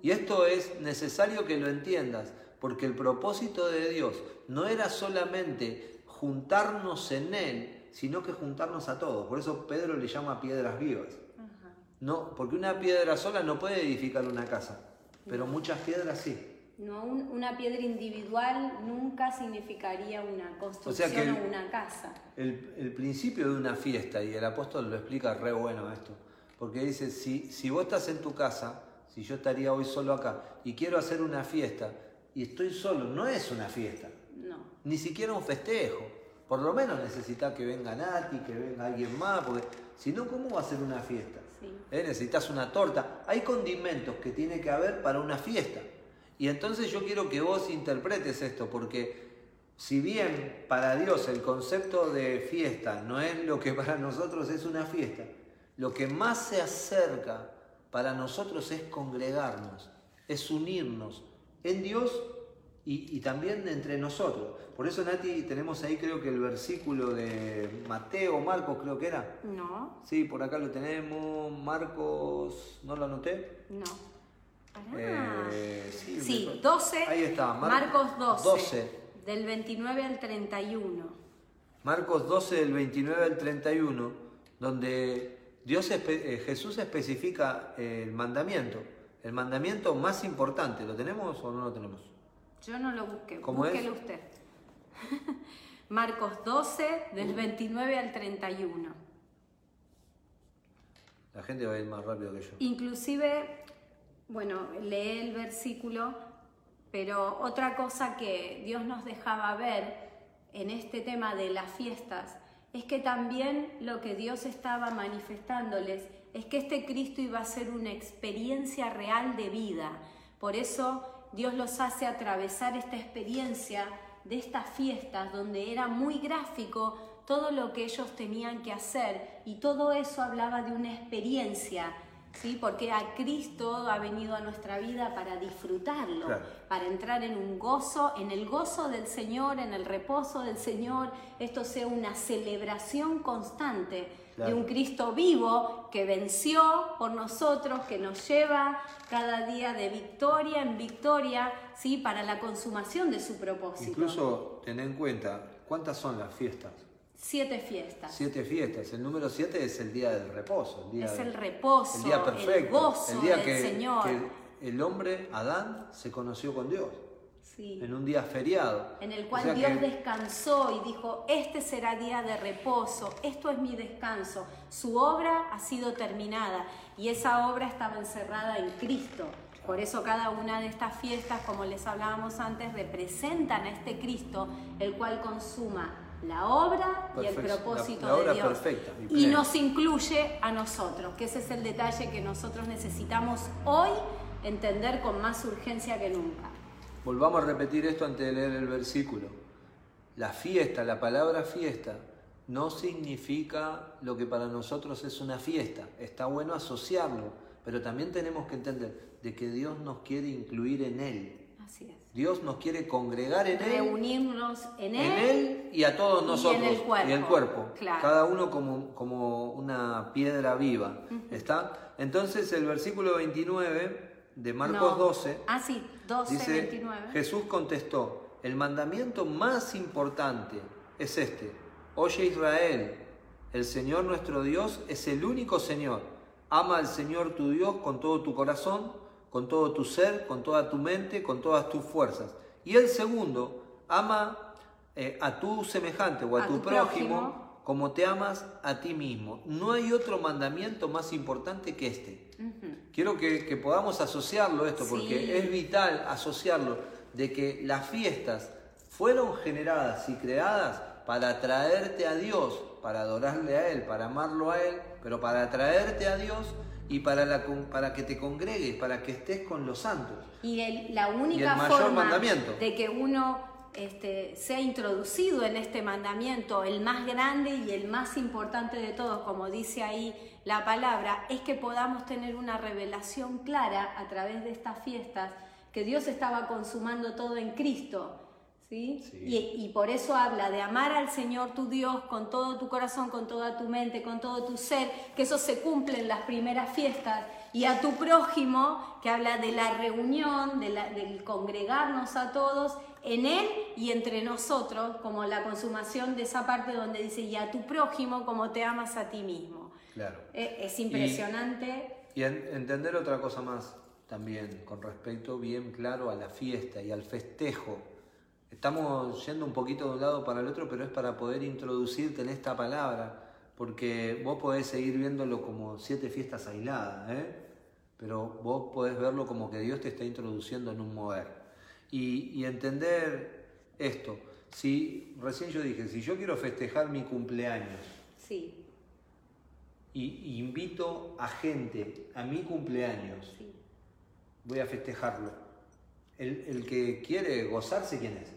Speaker 2: Y esto es necesario que lo entiendas, porque el propósito de Dios no era solamente juntarnos en Él, sino que juntarnos a todos. Por eso Pedro le llama piedras vivas. No, porque una piedra sola no puede edificar una casa, pero muchas piedras sí.
Speaker 1: No, un- una piedra individual nunca significaría una construcción
Speaker 2: O sea que el-
Speaker 1: o una casa.
Speaker 2: El, el principio de una fiesta, y el apóstol lo explica re bueno esto, porque dice, si, si vos estás en tu casa, si yo estaría hoy solo acá, y quiero hacer una fiesta, y estoy solo, no es una fiesta,
Speaker 1: No.
Speaker 2: ni siquiera un festejo. Por lo menos necesitas que venga Nati, que venga alguien más, porque si no, ¿cómo va a ser una fiesta? ¿Eh? Necesitas una torta. Hay condimentos que tiene que haber para una fiesta. Y entonces yo quiero que vos interpretes esto, porque si bien para Dios el concepto de fiesta no es lo que para nosotros es una fiesta, lo que más se acerca para nosotros es congregarnos, es unirnos en Dios y, y también entre nosotros. Por eso, Nati, tenemos ahí creo que el versículo de Mateo, Marcos creo que era.
Speaker 1: No,
Speaker 2: Sí, por acá lo tenemos. Marcos, ¿no lo anoté?
Speaker 1: no. Pará.
Speaker 2: Eh, sí,
Speaker 1: sí,
Speaker 2: me-
Speaker 1: 12.
Speaker 2: Ahí está, Mar-
Speaker 1: Marcos 12,
Speaker 2: 12.
Speaker 1: Del 29 al 31.
Speaker 2: Marcos 12, del 29 al 31, donde Dios espe- eh, Jesús especifica el mandamiento. El mandamiento más importante. ¿Lo tenemos o no lo tenemos?
Speaker 1: Yo no lo busqué.
Speaker 2: ¿Cómo es?
Speaker 1: Búsquelo usted. Marcos 12, del 29 al 31.
Speaker 2: La gente va a ir más rápido que yo.
Speaker 1: Inclusive, bueno, lee el versículo, pero otra cosa que Dios nos dejaba ver en este tema de las fiestas es que también lo que Dios estaba manifestándoles es que este Cristo iba a ser una experiencia real de vida. Por eso Dios los hace atravesar esta experiencia de estas fiestas donde era muy gráfico todo lo que ellos tenían que hacer y todo eso hablaba de una experiencia, ¿sí? Porque a Cristo ha venido a nuestra vida para disfrutarlo,
Speaker 2: Claro.
Speaker 1: para entrar en un gozo, en el gozo del Señor, en el reposo del Señor, esto sea una celebración constante de un Cristo vivo que venció por nosotros, que nos lleva cada día de victoria en victoria, ¿sí? Para la consumación de su propósito.
Speaker 2: Incluso ten en cuenta, ¿cuántas son las fiestas?
Speaker 1: Siete fiestas.
Speaker 2: Siete fiestas. El número siete es el día del reposo. El día
Speaker 1: Es el reposo,
Speaker 2: el día
Speaker 1: el
Speaker 2: perfecto.
Speaker 1: gozo
Speaker 2: el día
Speaker 1: del
Speaker 2: que,
Speaker 1: Señor.
Speaker 2: que el hombre, Adán, se conoció con Dios.
Speaker 1: Sí.
Speaker 2: En un día feriado.
Speaker 1: En el
Speaker 2: O
Speaker 1: cual
Speaker 2: sea
Speaker 1: Dios
Speaker 2: que-
Speaker 1: descansó y dijo, este será día de reposo, esto es mi descanso. Su obra ha sido terminada y esa obra estaba encerrada en Cristo. Por eso cada una de estas fiestas, como les hablábamos antes, representan a este Cristo, el cual consuma la obra y el propósito
Speaker 2: La- la obra
Speaker 1: de Dios.
Speaker 2: perfecta y
Speaker 1: nos incluye a nosotros, que ese es el detalle que nosotros necesitamos hoy entender con más urgencia que nunca.
Speaker 2: Volvamos a repetir esto antes de leer el versículo. La fiesta, la palabra fiesta, no significa lo que para nosotros es una fiesta. Está bueno asociarlo, pero también tenemos que entender de que Dios nos quiere incluir en Él.
Speaker 1: Así es.
Speaker 2: Dios nos quiere congregar en Él,
Speaker 1: Reunirnos en Él,
Speaker 2: en Él y a todos
Speaker 1: y en
Speaker 2: nosotros.
Speaker 1: el cuerpo,
Speaker 2: Y el cuerpo.
Speaker 1: claro.
Speaker 2: Cada uno como, como una piedra viva. ¿Está? Entonces el versículo 29 de Marcos
Speaker 1: No.
Speaker 2: 12
Speaker 1: Ah, sí, 12,
Speaker 2: Dice,
Speaker 1: 29.
Speaker 2: Jesús contestó, el mandamiento más importante es este, oye Israel, el Señor nuestro Dios es el único Señor, ama al Señor tu Dios con todo tu corazón, con todo tu ser, con toda tu mente, con todas tus fuerzas. Y el segundo, ama eh, a tu semejante o a,
Speaker 1: A
Speaker 2: tu,
Speaker 1: tu
Speaker 2: prójimo,
Speaker 1: prójimo.
Speaker 2: como te amas a ti mismo. No hay otro mandamiento más importante que este.
Speaker 1: Ujú.
Speaker 2: Quiero que, que podamos asociarlo esto, porque
Speaker 1: Sí.
Speaker 2: es vital asociarlo, de que las fiestas fueron generadas y creadas para atraerte a Dios, para adorarle a Él, para amarlo a Él, pero para atraerte a Dios y para, la para que te congregues, para que estés con los santos.
Speaker 1: Y el- la única
Speaker 2: Y el mayor
Speaker 1: forma
Speaker 2: mandamiento.
Speaker 1: de que uno este, sea introducido en este mandamiento, el más grande y el más importante de todos, como dice ahí la palabra, es que podamos tener una revelación clara a través de estas fiestas que Dios estaba consumando todo en Cristo. ¿Sí?
Speaker 2: Sí.
Speaker 1: Y, y por eso habla de amar al Señor tu Dios con todo tu corazón, con toda tu mente, con todo tu ser, que eso se cumple en las primeras fiestas, y a tu prójimo, que habla de la reunión, de la- del congregarnos a todos en Él y entre nosotros, como la consumación de esa parte donde dice, y a tu prójimo como te amas a ti mismo.
Speaker 2: Claro.
Speaker 1: Eh, Es impresionante.
Speaker 2: Y en- entender otra cosa más también, con respecto bien claro a la fiesta y al festejo. Estamos yendo un poquito de un lado para el otro, pero es para poder introducirte en esta palabra, porque vos podés seguir viéndolo como siete fiestas aisladas, ¿eh? pero vos podés verlo como que Dios te está introduciendo en un mover. Y, y entender esto, si recién yo dije, si yo quiero festejar mi cumpleaños,
Speaker 1: Sí,
Speaker 2: y y invito a gente a mi cumpleaños,
Speaker 1: sí.
Speaker 2: voy a festejarlo. El, el que quiere gozarse, ¿quién es?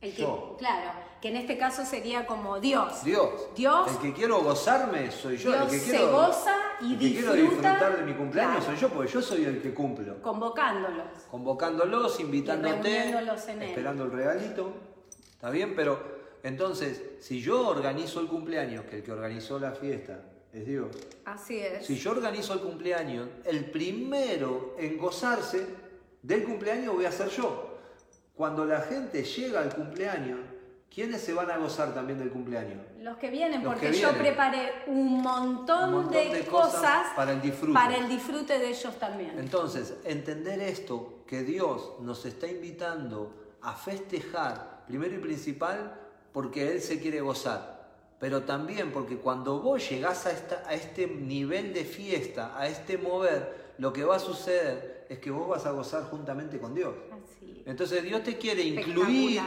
Speaker 1: El que,
Speaker 2: Yo.
Speaker 1: claro, que en este caso sería como Dios.
Speaker 2: Dios.
Speaker 1: Dios.
Speaker 2: El que quiero gozarme soy yo.
Speaker 1: Dios
Speaker 2: el que
Speaker 1: se
Speaker 2: quiero,
Speaker 1: goza y
Speaker 2: el que quiero
Speaker 1: disfruta,
Speaker 2: disfrutar de mi cumpleaños
Speaker 1: claro.
Speaker 2: soy yo, porque yo soy el que cumplo.
Speaker 1: convocándolos.
Speaker 2: Convocándolos, invitándote,
Speaker 1: en él.
Speaker 2: esperando el regalito. ¿Está bien? Pero entonces, si yo organizo el cumpleaños, que el que organizó la fiesta es Dios,
Speaker 1: Así es.
Speaker 2: Si yo organizo el cumpleaños, el primero en gozarse del cumpleaños voy a ser yo. Cuando la gente llega al cumpleaños, ¿quiénes se van a gozar también del cumpleaños?
Speaker 1: Los que vienen,
Speaker 2: Los
Speaker 1: porque
Speaker 2: que
Speaker 1: yo preparé un montón,
Speaker 2: Un montón
Speaker 1: de,
Speaker 2: de cosas
Speaker 1: cosas,
Speaker 2: para el disfrute.
Speaker 1: para el disfrute de ellos también.
Speaker 2: Entonces, entender esto, que Dios nos está invitando a festejar, primero y principal, porque Él se quiere gozar, pero también porque cuando vos llegás a, esta- a este nivel de fiesta, a este mover, lo que va a suceder es que vos vas a gozar juntamente con Dios.
Speaker 1: Así.
Speaker 2: Entonces Dios te quiere incluir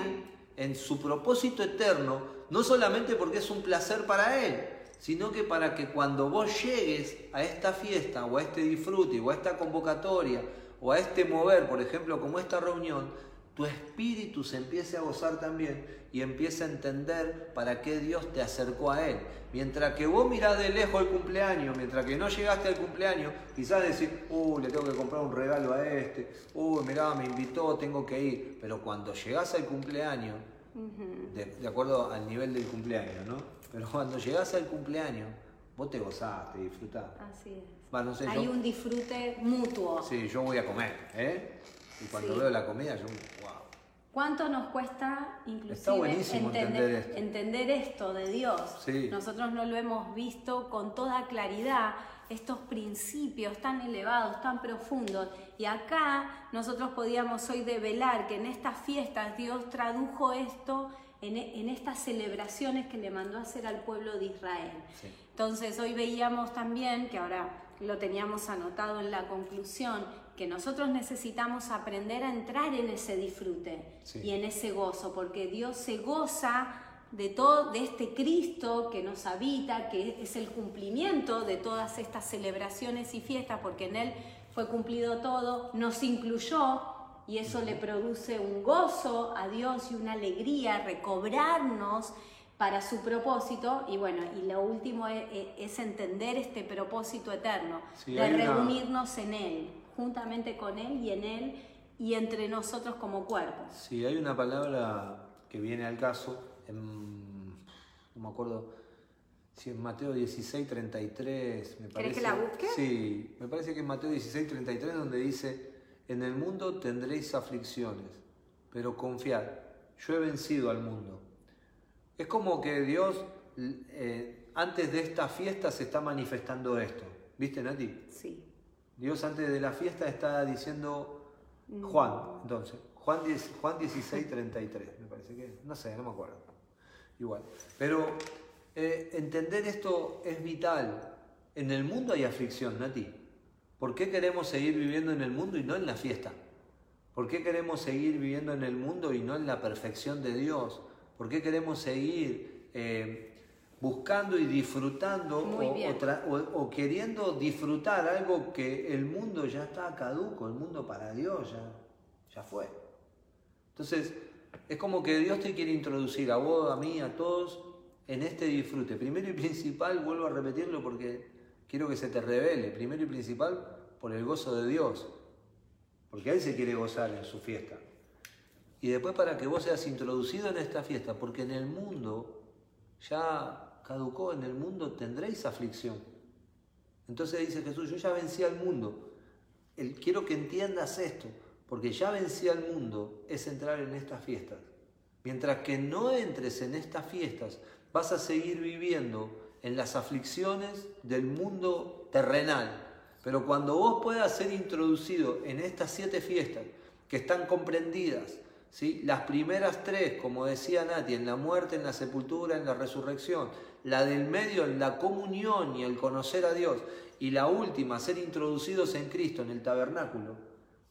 Speaker 2: en su propósito eterno, no solamente porque es un placer para Él, sino que para que cuando vos llegues a esta fiesta o a este disfrute o a esta convocatoria o a este mover, por ejemplo, como esta reunión, tu espíritu se empiece a gozar también y empiece a entender para qué Dios te acercó a Él. Mientras que vos mirás de lejos el cumpleaños, mientras que no llegaste al cumpleaños, quizás decís, uh, le tengo que comprar un regalo a este, uh, mirá, me invitó, tengo que ir. Pero cuando llegás al cumpleaños, de, de acuerdo al nivel del cumpleaños, ¿no? Pero cuando llegás al cumpleaños, vos te gozás, te disfrutás.
Speaker 1: Así es.
Speaker 2: Va, no sé,
Speaker 1: Hay
Speaker 2: yo,
Speaker 1: un disfrute mutuo.
Speaker 2: sí, yo voy a comer, ¿eh? Y cuando
Speaker 1: Sí.
Speaker 2: veo la comida, yo, wow.
Speaker 1: ¿Cuánto nos cuesta inclusive
Speaker 2: entender esto.
Speaker 1: entender esto de Dios?
Speaker 2: Sí.
Speaker 1: Nosotros no lo hemos visto con toda claridad, estos principios tan elevados, tan profundos. Y acá nosotros podíamos hoy develar que en estas fiestas Dios tradujo esto en, en estas celebraciones que le mandó a hacer al pueblo de Israel.
Speaker 2: Sí.
Speaker 1: Entonces hoy veíamos también, que ahora lo teníamos anotado en la conclusión, que nosotros necesitamos aprender a entrar en ese disfrute
Speaker 2: Sí.
Speaker 1: y en ese gozo, porque Dios se goza de todo, de este Cristo que nos habita, que es el cumplimiento de todas estas celebraciones y fiestas, porque en Él fue cumplido todo, nos incluyó y eso le produce un gozo a Dios y una alegría, recobrarnos para su propósito y bueno, y lo último es, es entender este propósito eterno,
Speaker 2: Sí,
Speaker 1: de
Speaker 2: una-
Speaker 1: reunirnos en Él, juntamente con Él y en Él y entre nosotros como cuerpo.
Speaker 2: Sí, hay una palabra que viene al caso, en, no me acuerdo si en Mateo 16, 33, me parece.
Speaker 1: que la busque?
Speaker 2: Sí, me parece que en Mateo 16, 33 donde dice, en el mundo tendréis aflicciones, pero confiad, yo he vencido al mundo. Es como que Dios, eh, antes de esta fiesta se está manifestando esto, ¿viste Nati?
Speaker 1: Sí.
Speaker 2: Dios antes de la fiesta está diciendo Juan, entonces, Juan, 10 Juan 16, 33, me parece que, no sé, no me acuerdo. Igual. Pero eh, entender esto es vital. En el mundo hay aflicción, Nati. ¿Por qué queremos seguir viviendo en el mundo y no en la fiesta? ¿Por qué queremos seguir viviendo en el mundo y no en la perfección de Dios? ¿Por qué queremos seguir eh, buscando y disfrutando
Speaker 1: Muy
Speaker 2: o,
Speaker 1: bien.
Speaker 2: o tra- o- o queriendo disfrutar algo que el mundo ya está caduco, el mundo para Dios ya, ya fue? Entonces, es como que Dios te quiere introducir a vos, a mí, a todos en este disfrute. Primero y principal, vuelvo a repetirlo porque quiero que se te revele. Primero y principal, por el gozo de Dios. Porque Él se quiere gozar en su fiesta. Y después para que vos seas introducido en esta fiesta, porque en el mundo ya caducó, en el mundo tendréis aflicción. Entonces dice Jesús, yo ya vencí al mundo. El- quiero que entiendas esto, porque ya vencí al mundo es entrar en estas fiestas. Mientras que no entres en estas fiestas, vas a seguir viviendo en las aflicciones del mundo terrenal. Pero cuando vos puedas ser introducido en estas siete fiestas que están comprendidas, ¿sí? las primeras tres, como decía Nati, en la muerte, en la sepultura, en la resurrección, la del medio en la comunión y el conocer a Dios, y la última, ser introducidos en Cristo, en el tabernáculo,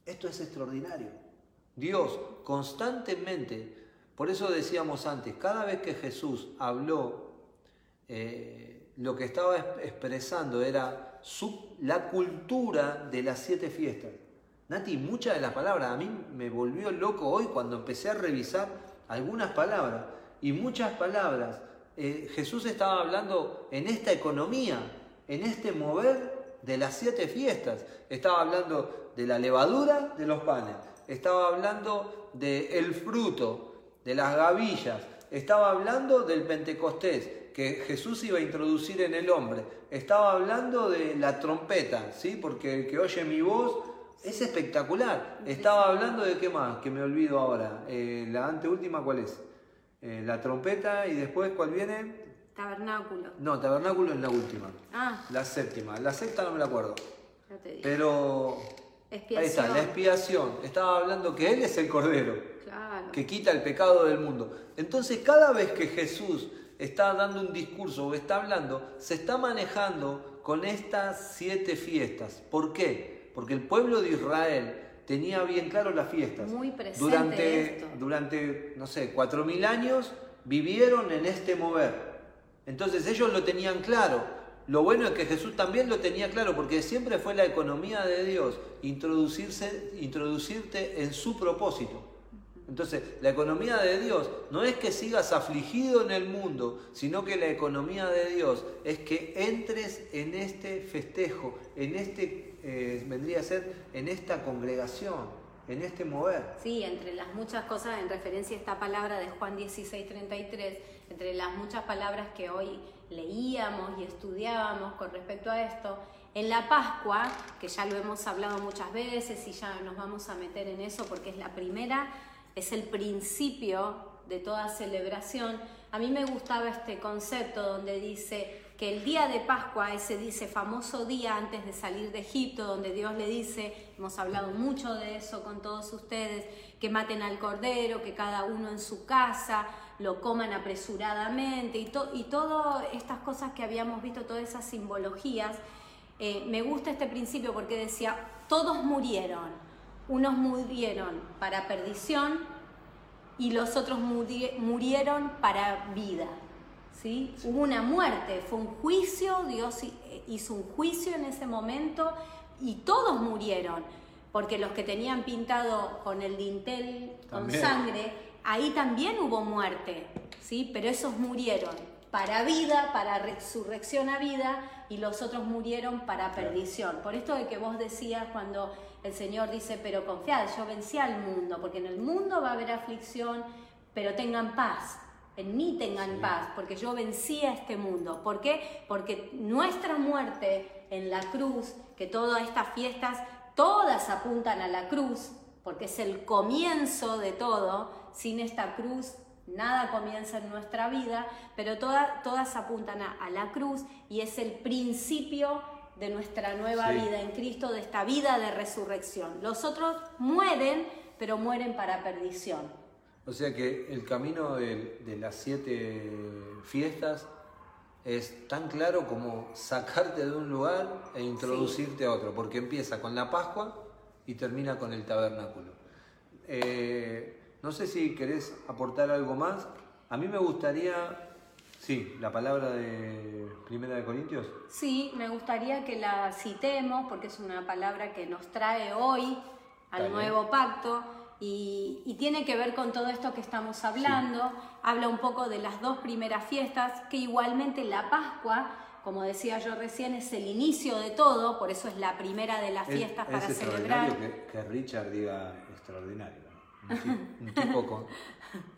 Speaker 2: esto es extraordinario. Dios constantemente, por eso decíamos antes, cada vez que Jesús habló, eh, lo que estaba exp- expresando era la cultura de las siete fiestas. Nati, muchas de las palabras, a mí me volvió loco hoy cuando empecé a revisar algunas palabras, y muchas palabras, eh, Jesús estaba hablando en esta economía, en este mover de las siete fiestas. Estaba hablando de la levadura de los panes, estaba hablando del fruto, de las gavillas, estaba hablando del Pentecostés que Jesús iba a introducir en el hombre, estaba hablando de la trompeta, ¿sí? porque el que oye mi voz es espectacular. Estaba hablando de qué más, que me olvido ahora. Eh, la anteúltima, ¿cuál es? Eh, la trompeta y después, ¿cuál viene?
Speaker 1: Tabernáculo.
Speaker 2: No, tabernáculo es la última.
Speaker 1: Ah,
Speaker 2: La séptima. La sexta no me la acuerdo.
Speaker 1: te digo.
Speaker 2: Pero
Speaker 1: Expiación.
Speaker 2: ahí está, la expiación. Estaba hablando que Él es el Cordero,
Speaker 1: Claro.
Speaker 2: que quita el pecado del mundo. Entonces cada vez que Jesús está dando un discurso o está hablando, se está manejando con estas siete fiestas. ¿Por qué? Porque el pueblo de Israel tenía bien claro las fiestas.
Speaker 1: Muy presente
Speaker 2: durante,
Speaker 1: esto.
Speaker 2: durante, no sé, cuatro mil años vivieron en este mover. Entonces ellos lo tenían claro. Lo bueno es que Jesús también lo tenía claro, porque siempre fue la economía de Dios introducirse, introducirte en su propósito. Entonces, la economía de Dios no es que sigas afligido en el mundo, sino que la economía de Dios es que entres en este festejo, en este, eh, vendría a ser, en esta congregación, en este mover.
Speaker 1: Sí, entre las muchas cosas, en referencia a esta palabra de Juan 16, 33, entre las muchas palabras que hoy leíamos y estudiábamos con respecto a esto, en la Pascua, que ya lo hemos hablado muchas veces y ya nos vamos a meter en eso porque es la primera, es el principio de toda celebración. A mí me gustaba este concepto donde dice que el día de Pascua, ese dice famoso día antes de salir de Egipto, donde Dios le dice, hemos hablado mucho de eso con todos ustedes, que maten al cordero, que cada uno en su casa lo coman apresuradamente y, to- y todas estas cosas que habíamos visto, todas esas simbologías, Eh, me gusta este principio porque decía, todos murieron, unos murieron para perdición y los otros murieron para vida. ¿Sí? Hubo una muerte, fue un juicio, Dios hizo un juicio en ese momento y todos murieron, porque los que tenían pintado con el dintel, con sangre, ahí también hubo muerte, ¿sí? pero esos murieron para vida, para resurrección a vida, y los otros murieron para perdición. Por esto de que vos decías cuando el Señor dice, pero confiad, yo vencí al mundo, porque en el mundo va a haber aflicción, pero tengan paz, en mí tengan paz, porque yo vencí a este mundo. ¿Por qué? Porque nuestra muerte en la cruz, que todas estas fiestas, todas apuntan a la cruz, porque es el comienzo de todo, sin esta cruz nada comienza en nuestra vida, pero todas apuntan a, la cruz y es el principio de nuestra nueva vida en Cristo, de esta vida de resurrección. Los otros mueren, pero mueren para perdición.
Speaker 2: O sea que el camino de, de las siete fiestas es tan claro como sacarte de un lugar e introducirte a otro, porque empieza con la Pascua y termina con el tabernáculo. Eh, no sé si querés aportar algo más. A mí me gustaría, sí, la palabra de Primera de Corintios.
Speaker 1: Sí, me gustaría que la citemos porque es una palabra que nos trae hoy al nuevo pacto y, tiene que ver con todo esto que estamos hablando. Habla un poco de las dos primeras fiestas, que igualmente la Pascua, como decía yo recién, es el inicio de todo, por eso es la primera de las fiestas para celebrar.
Speaker 2: Que, que Richard diga extraordinario un tipo,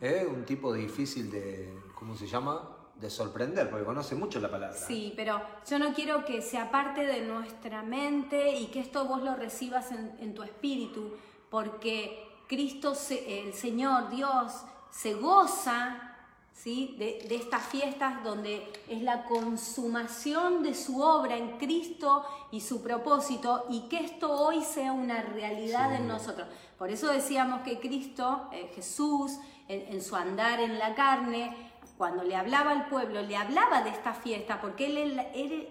Speaker 2: ¿eh? un tipo difícil de, ¿cómo se llama? De sorprender, porque conoce mucho la palabra.
Speaker 1: Sí, pero yo no quiero que sea parte de nuestra mente y que esto vos lo recibas en, tu espíritu, porque Cristo, el Señor, Dios, se goza ¿Sí? De, de, estas fiestas donde es la consumación de su obra en Cristo y su propósito y que esto hoy sea una realidad en nosotros. Por eso decíamos que Cristo, eh, Jesús, en, su andar en la carne, cuando le hablaba al pueblo, le hablaba de esta fiesta, porque Él,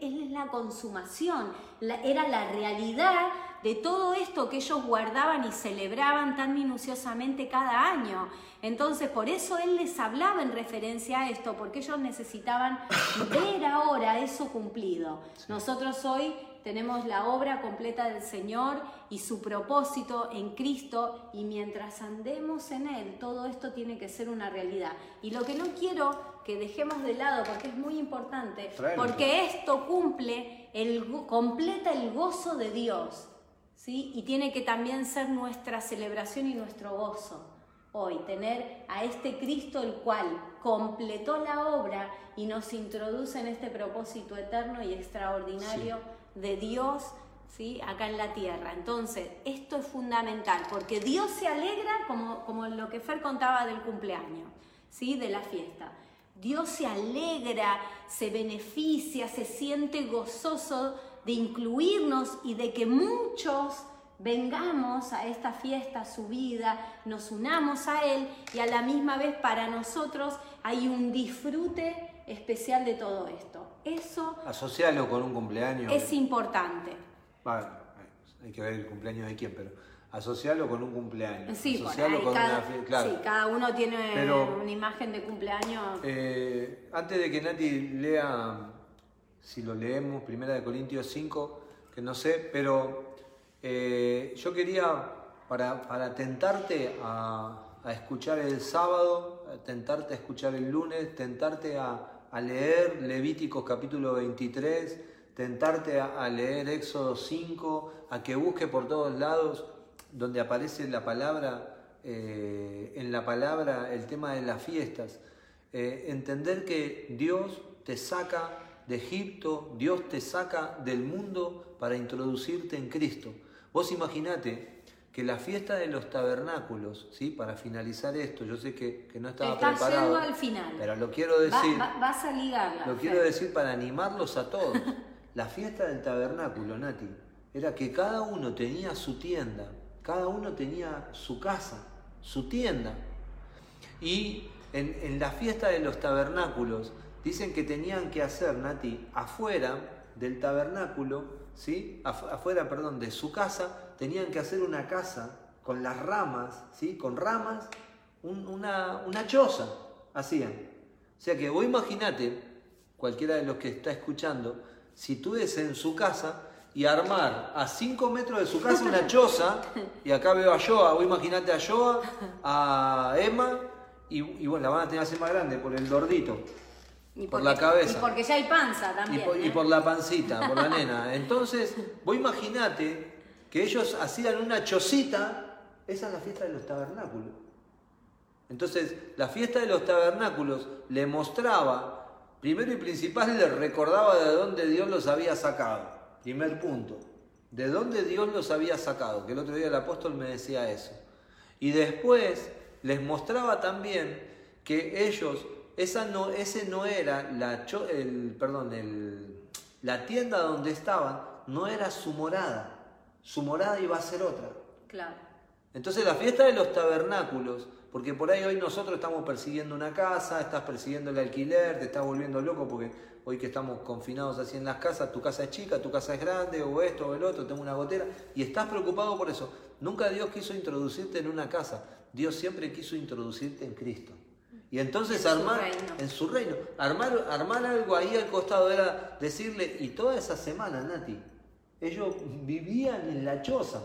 Speaker 1: es la consumación, era la realidad de todo esto que ellos guardaban y celebraban tan minuciosamente cada año. Entonces, por eso Él les hablaba en referencia a esto, porque ellos necesitaban ver ahora eso cumplido. Nosotros hoy tenemos la obra completa del Señor y su propósito en Cristo y mientras andemos en Él, todo esto tiene que ser una realidad. Y lo que no quiero que dejemos de lado, porque es muy importante, porque esto cumple, el, completa el gozo de Dios, ¿sí? Y tiene que también ser nuestra celebración y nuestro gozo hoy, tener a este Cristo el cual completó la obra y nos introduce en este propósito eterno y extraordinario de Dios ¿sí? acá en la tierra. Entonces, esto es fundamental, porque Dios se alegra, como, como lo que Fer contaba del cumpleaños, ¿sí? de la fiesta. Dios se alegra, se beneficia, se siente gozoso de incluirnos y de que muchos vengamos a esta fiesta, a su vida, nos unamos a Él y a la misma vez para nosotros hay un disfrute especial de todo esto. Eso...
Speaker 2: Asociarlo con un cumpleaños.
Speaker 1: Es importante.
Speaker 2: hay que ver el cumpleaños de quién, pero asociarlo con un cumpleaños.
Speaker 1: Sí, cada, sí cada uno tiene una imagen de cumpleaños.
Speaker 2: Eh, antes de que Nati lea, si lo leemos, Primera de Corintios 5, que no sé, pero eh, yo quería, para, para tentarte a, escuchar el sábado, tentarte a escuchar el lunes, tentarte a a leer Levíticos capítulo 23, tentarte a, leer Éxodo 5, a que busque por todos lados donde aparece la palabra, eh, en la palabra el tema de las fiestas. Eh, entender que Dios te saca de Egipto, Dios te saca del mundo para introducirte en Cristo. Vos imaginate que la fiesta de los tabernáculos, ¿sí? para finalizar esto, yo sé que, no estaba Está preparado,
Speaker 1: al final.
Speaker 2: pero lo quiero decir,
Speaker 1: vas a ligarla,
Speaker 2: lo quiero decir para animarlos a todos. la fiesta del tabernáculo, Nati, era que cada uno tenía su tienda, cada uno tenía su casa, su tienda. Y en, en la fiesta de los tabernáculos dicen que tenían que hacer, Nati, afuera del tabernáculo, ¿sí? afuera perdón, de su casa, tenían que hacer una casa con las ramas, ¿sí? con ramas, una, una choza hacían. O sea que vos imaginate, cualquiera de los que está escuchando, si tú ves en su casa y armar a 5 metros de su casa una choza, y acá veo a Joa, vos imaginate a Joa, a Emma, y, bueno, la van a tener que hacer más grande por el gordito. Por la cabeza.
Speaker 1: Y porque ya hay panza también.
Speaker 2: Y por, ¿eh? la pancita, por la nena. Entonces, vos imaginate que ellos hacían una chocita, esa es la fiesta de los tabernáculos. Entonces, la fiesta de los tabernáculos le mostraba, primero y principal, le recordaba de dónde Dios los había sacado. Primer punto. ¿De dónde Dios los había sacado? Que el otro día el apóstol me decía eso. Y después les mostraba también que ellos, esa no, ese no era la, el, perdón, el, la tienda donde estaban, no era su morada. Su morada iba a ser otra.
Speaker 1: Claro.
Speaker 2: Entonces la fiesta de los tabernáculos, porque por ahí hoy nosotros estamos persiguiendo una casa, estás persiguiendo el alquiler, te estás volviendo loco porque hoy que estamos confinados así en las casas, tu casa es chica, tu casa es grande, o esto o el otro, tengo una gotera, y estás preocupado por eso. Nunca Dios quiso introducirte en una casa, Dios siempre quiso introducirte en Cristo. Y entonces armar en su reino, armar, armar algo ahí al costado era decirle, y toda esa semana, Nati, ellos vivían en la choza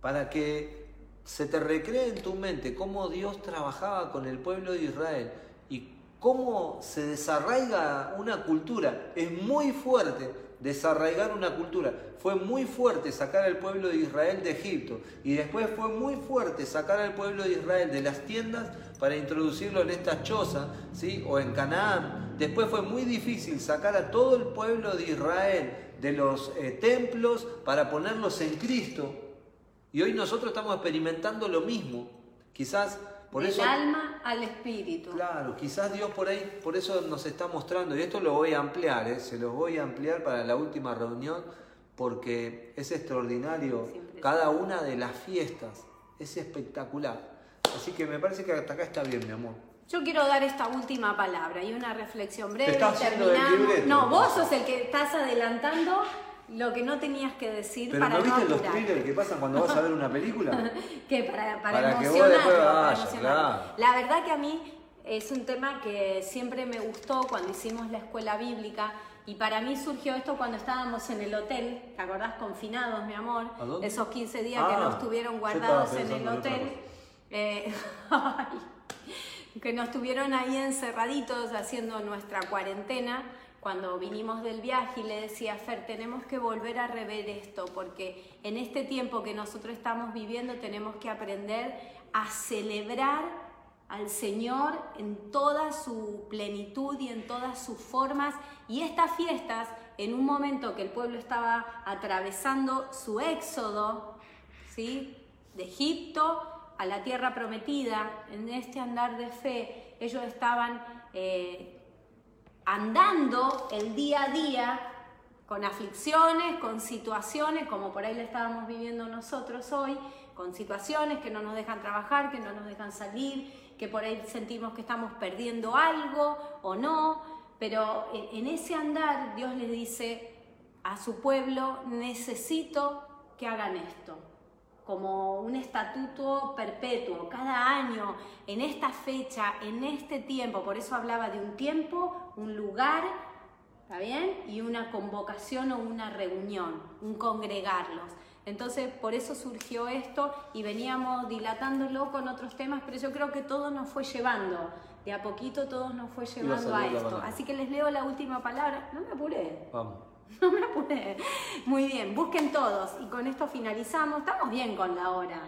Speaker 2: para que se te recree en tu mente cómo Dios trabajaba con el pueblo de Israel y cómo se desarraiga una cultura. Es muy fuerte desarraigar una cultura. Fue muy fuerte sacar al pueblo de Israel de Egipto y después fue muy fuerte sacar al pueblo de Israel de las tiendas para introducirlo en esta choza, ¿sí? o en Canaán. Después fue muy difícil sacar a todo el pueblo de Israel de los eh, templos para ponerlos en Cristo. Y hoy nosotros estamos experimentando lo mismo. Quizás
Speaker 1: por Del alma al espíritu.
Speaker 2: Claro, quizás Dios por ahí, por eso nos está mostrando, y esto lo voy a ampliar, ¿eh? se lo voy a ampliar para la última reunión, porque es extraordinario cada una de las fiestas, es espectacular. Así que me parece que hasta acá está bien, mi amor.
Speaker 1: Yo quiero dar esta última palabra y una reflexión breve. y terminamos. no, vos sos el que estás adelantando lo que no tenías que decir
Speaker 2: Pero
Speaker 1: para
Speaker 2: ¿no viste los thrillers que pasan cuando vas a ver una película?
Speaker 1: que para, para, emocionar, La verdad que a mí es un tema que siempre me gustó cuando hicimos la escuela bíblica y para mí surgió esto cuando estábamos en el hotel, ¿te acordás? Confinados, mi amor. Esos 15 días que nos estuvieron guardados en el hotel. Eh, que nos estuvieron ahí encerraditos haciendo nuestra cuarentena cuando vinimos del viaje y le decía, Fer, tenemos que volver a rever esto, porque en este tiempo que nosotros estamos viviendo tenemos que aprender a celebrar al Señor en toda su plenitud y en todas sus formas. Y estas fiestas, en un momento que el pueblo estaba atravesando su éxodo, ¿sí? De Egipto a la tierra prometida, en este andar de fe, ellos estaban eh, andando el día a día con aflicciones, con situaciones, como por ahí le estábamos viviendo nosotros hoy, con situaciones que no nos dejan trabajar, que no nos dejan salir, que por ahí sentimos que estamos perdiendo algo o no, pero en ese andar Dios le dice a su pueblo, necesito que hagan esto como un estatuto perpetuo, cada año, en esta fecha, en este tiempo, por eso hablaba de un tiempo, un lugar, ¿está bien? Y una convocación o una reunión, un congregarlos. Entonces, por eso surgió esto y veníamos dilatándolo con otros temas, pero yo creo que todo nos fue llevando, de a poquito todo nos fue llevando a, esto. Así que les leo la última palabra. No me apuré. Vamos. No me apuré. Muy bien, busquen todos. Y con esto finalizamos. Estamos bien con la hora.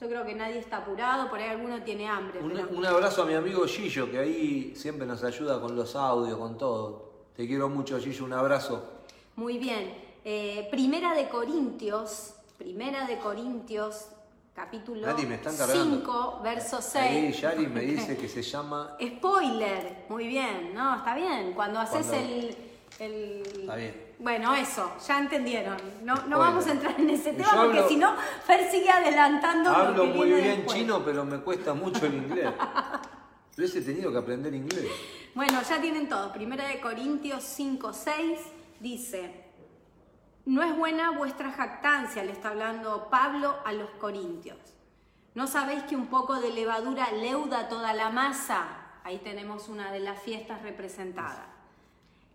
Speaker 1: Yo creo que nadie está apurado, por ahí alguno tiene hambre.
Speaker 2: Un, abrazo a mi amigo Gillo, que ahí siempre nos ayuda con los audios, con todo. Te quiero mucho, Gillo, un abrazo.
Speaker 1: Muy bien. Eh, primera de Corintios, Primera de Corintios, capítulo 5, verso 6. Ahí
Speaker 2: Yari me dice que se llama...
Speaker 1: Spoiler, muy bien, ¿no? Está bien. Cuando haces el, el...
Speaker 2: Está bien.
Speaker 1: Bueno, eso, ya entendieron. No, no vamos a entrar en ese tema porque si no, Fer sigue adelantando.
Speaker 2: Hablo
Speaker 1: lo que
Speaker 2: muy bien chino, pero me cuesta mucho el inglés. He tenido que aprender inglés.
Speaker 1: Bueno, ya tienen todo. Primera de Corintios 5, 6 dice, no es buena vuestra jactancia, le está hablando Pablo a los corintios. ¿No sabéis que un poco de levadura leuda toda la masa? Ahí tenemos una de las fiestas representadas.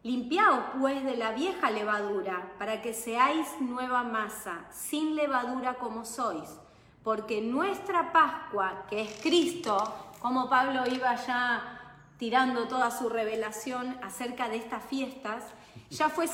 Speaker 1: Limpiaos pues de la vieja levadura, para que seáis nueva masa, sin levadura como sois, porque nuestra Pascua, que es Cristo, como Pablo iba ya tirando toda su revelación acerca de estas fiestas, ya fue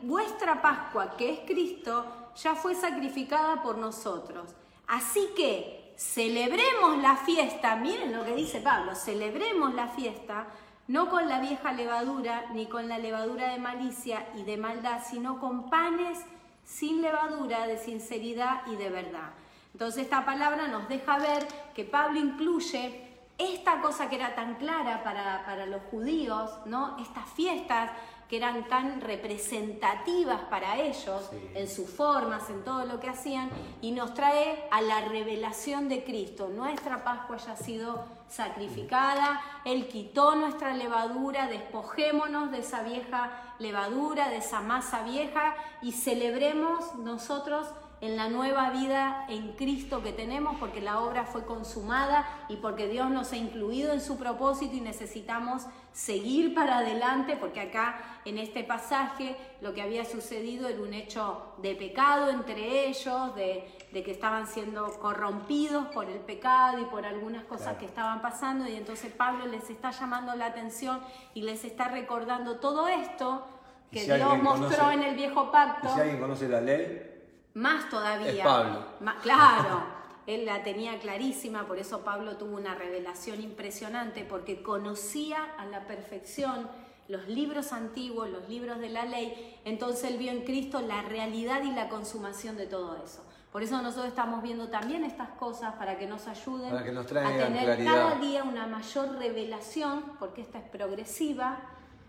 Speaker 1: vuestra Pascua, que es Cristo, ya fue sacrificada por nosotros. Así que celebremos la fiesta, miren lo que dice Pablo, celebremos la fiesta, no con la vieja levadura, ni con la levadura de malicia y de maldad, sino con panes sin levadura, de sinceridad y de verdad. Entonces esta palabra nos deja ver que Pablo incluye esta cosa que era tan clara para, para los judíos, ¿no? estas fiestas que eran tan representativas para ellos en sus formas, en todo lo que hacían, y nos trae a la revelación de Cristo. Nuestra Pascua ya ha sido sacrificada, Él quitó nuestra levadura, despojémonos de esa vieja levadura, de esa masa vieja, y celebremos nosotros en la nueva vida en Cristo que tenemos, porque la obra fue consumada y porque Dios nos ha incluido en su propósito y necesitamos seguir para adelante, porque acá en este pasaje lo que había sucedido era un hecho de pecado entre ellos, de, que estaban siendo corrompidos por el pecado y por algunas cosas que estaban pasando, y entonces Pablo les está llamando la atención y les está recordando todo esto que Dios mostró en el viejo pacto.
Speaker 2: ¿Y si alguien conoce la ley?
Speaker 1: Más todavía.
Speaker 2: Es Pablo.
Speaker 1: claro, él la tenía clarísima, por eso Pablo tuvo una revelación impresionante, porque conocía a la perfección los libros antiguos, los libros de la ley, entonces él vio en Cristo la realidad y la consumación de todo eso. Por eso nosotros estamos viendo también estas cosas para que nos ayuden
Speaker 2: a
Speaker 1: tener cada día una mayor revelación, porque esta es progresiva,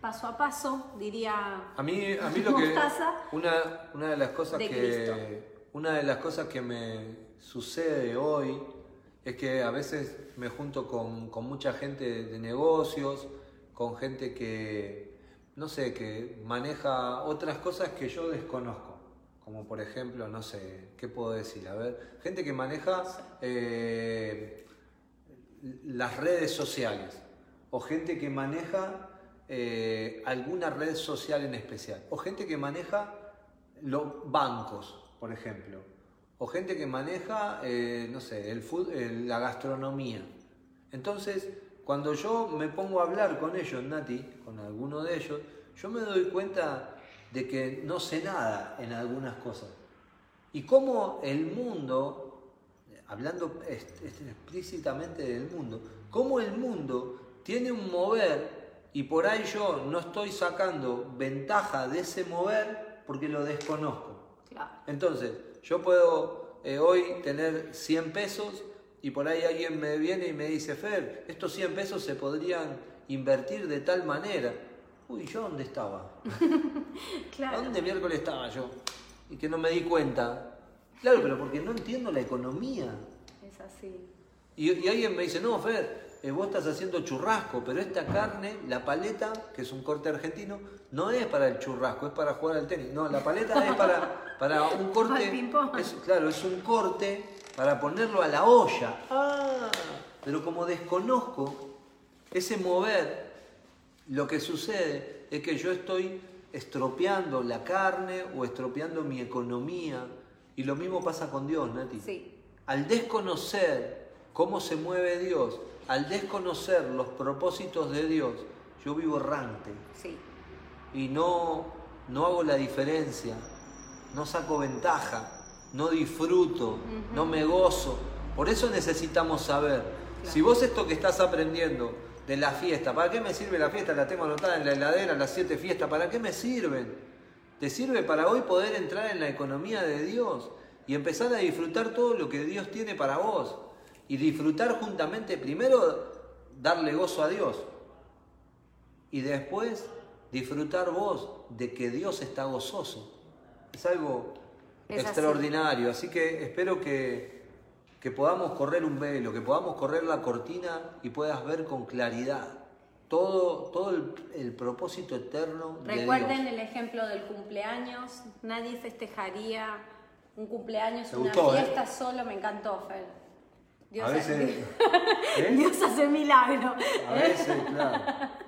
Speaker 1: paso a paso, diría.
Speaker 2: A mí, a mí lo que. Una, una de las cosas que. Una de las cosas que me sucede hoy es que a veces me junto con, con mucha gente de negocios, con gente que, no sé, que maneja otras cosas que yo desconozco. Como por ejemplo, no sé, ¿qué puedo decir? A ver, gente que maneja eh, las redes sociales o gente que maneja eh, alguna red social en especial, o gente que maneja los bancos, por ejemplo, o gente que maneja, eh, no sé, el food, la gastronomía. Entonces, cuando yo me pongo a hablar con ellos, Nati, con alguno de ellos, yo me doy cuenta de que no sé nada en algunas cosas. Y cómo el mundo, hablando explícitamente del mundo, cómo el mundo tiene un mover y por ahí yo no estoy sacando ventaja de ese mover porque lo desconozco. Entonces, yo puedo eh, hoy tener 100 pesos y por ahí alguien me viene y me dice, Fer, estos 100 pesos se podrían invertir de tal manera. Uy, ¿yo dónde estaba? ¿Dónde miércoles estaba yo? Y que no me di cuenta. Claro, pero porque no entiendo la economía.
Speaker 1: Es así.
Speaker 2: Y, y alguien me dice, no, Fer, eh, vos estás haciendo churrasco, pero esta carne, la paleta, que es un corte argentino, no es para el churrasco, es para jugar al tenis. No, la paleta es para, para un corte. claro, es un corte para ponerlo a la olla. Ah, pero como desconozco ese mover, lo que sucede es que yo estoy estropeando la carne o estropeando mi economía. Y lo mismo pasa con Dios, Nati.
Speaker 1: Sí.
Speaker 2: Al desconocer cómo se mueve Dios, al desconocer los propósitos de Dios, yo vivo errante.
Speaker 1: Sí.
Speaker 2: Y no, no hago la diferencia, no saco ventaja, no disfruto, no me gozo. Por eso necesitamos saber. Si vos esto que estás aprendiendo de la fiesta, ¿para qué me sirve la fiesta? La tengo anotada en la heladera, las siete fiestas, ¿para qué me sirven? Te sirve para hoy poder entrar en la economía de Dios y empezar a disfrutar todo lo que Dios tiene para vos y disfrutar juntamente, primero darle gozo a Dios y después disfrutar vos de que Dios está gozoso. Es algo extraordinario, así. que espero que, que podamos correr un velo, que podamos correr la cortina y puedas ver con claridad todo, todo el, el propósito eterno de
Speaker 1: Recuerden
Speaker 2: Dios.
Speaker 1: el ejemplo del cumpleaños. Nadie festejaría un cumpleaños, una
Speaker 2: gustó, ¿eh?
Speaker 1: fiesta solo. Me encantó, Fer. Dios
Speaker 2: A
Speaker 1: hace,
Speaker 2: veces, ¿eh?
Speaker 1: Dios hace milagro.
Speaker 2: A veces, claro.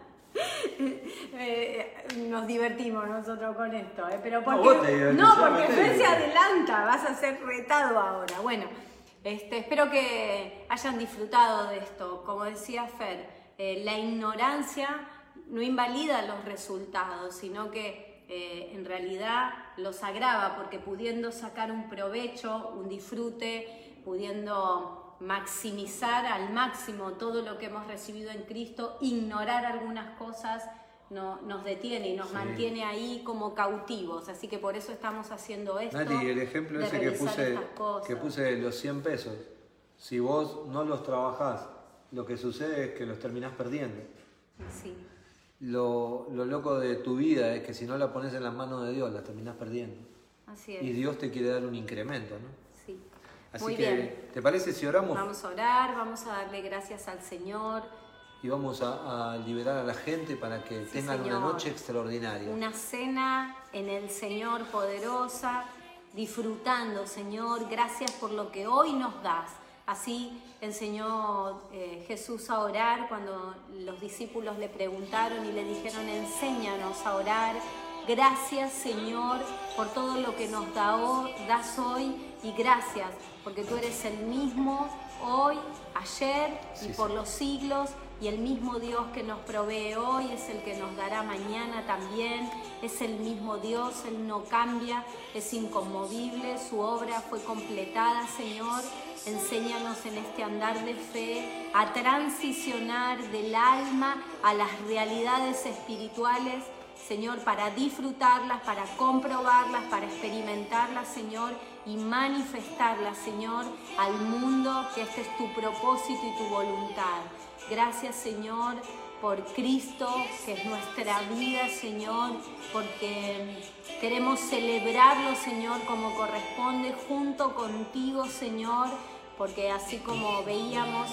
Speaker 1: Eh, nos divertimos nosotros con esto, ¿eh? pero
Speaker 2: No,
Speaker 1: porque, no,
Speaker 2: yo
Speaker 1: porque Fer se adelanta, vas a ser retado ahora. Bueno, este, espero que hayan disfrutado de esto. Como decía Fer, eh, la ignorancia no invalida los resultados, sino que eh, en realidad los agrava porque pudiendo sacar un provecho, un disfrute, pudiendo maximizar al máximo todo lo que hemos recibido en Cristo, ignorar algunas cosas no, nos detiene y nos
Speaker 2: Sí.
Speaker 1: mantiene ahí como cautivos. Así que por eso estamos haciendo esto.
Speaker 2: Nati, el ejemplo ese que puse, que puse los 100 pesos, si vos no los trabajás, lo que sucede es que los terminás perdiendo.
Speaker 1: Sí,
Speaker 2: Lo, lo loco de tu vida es que si no la pones en las manos de Dios, la terminás perdiendo.
Speaker 1: así es.
Speaker 2: Y Dios te quiere dar un incremento, ¿no?
Speaker 1: Sí.
Speaker 2: Así
Speaker 1: Muy
Speaker 2: que,
Speaker 1: bien.
Speaker 2: ¿te parece si oramos?
Speaker 1: Vamos a orar, vamos a darle gracias al Señor.
Speaker 2: Y vamos a, a liberar a la gente para que
Speaker 1: Sí,
Speaker 2: tengan
Speaker 1: Señor.
Speaker 2: una noche extraordinaria.
Speaker 1: Una cena en el Señor poderosa, disfrutando, Señor. Gracias por lo que hoy nos das. Así enseñó eh, Jesús a orar cuando los discípulos le preguntaron y le dijeron, enséñanos a orar. Gracias, Señor, por todo lo que nos da das hoy y gracias porque tú eres el mismo hoy, ayer y
Speaker 2: Sí,
Speaker 1: por
Speaker 2: sí.
Speaker 1: los siglos y el mismo Dios que nos provee hoy es el que nos dará mañana también. Es el mismo Dios, Él no cambia, es inconmovible, su obra fue completada, Señor. Enséñanos en este andar de fe a transicionar del alma a las realidades espirituales Señor, para disfrutarlas, para comprobarlas, para experimentarlas, Señor, y manifestarlas, Señor, al mundo, que este es tu propósito y tu voluntad. Gracias, Señor, por Cristo, que es nuestra vida, Señor, porque queremos celebrarlo, Señor, como corresponde, junto contigo, Señor, porque así como veíamos,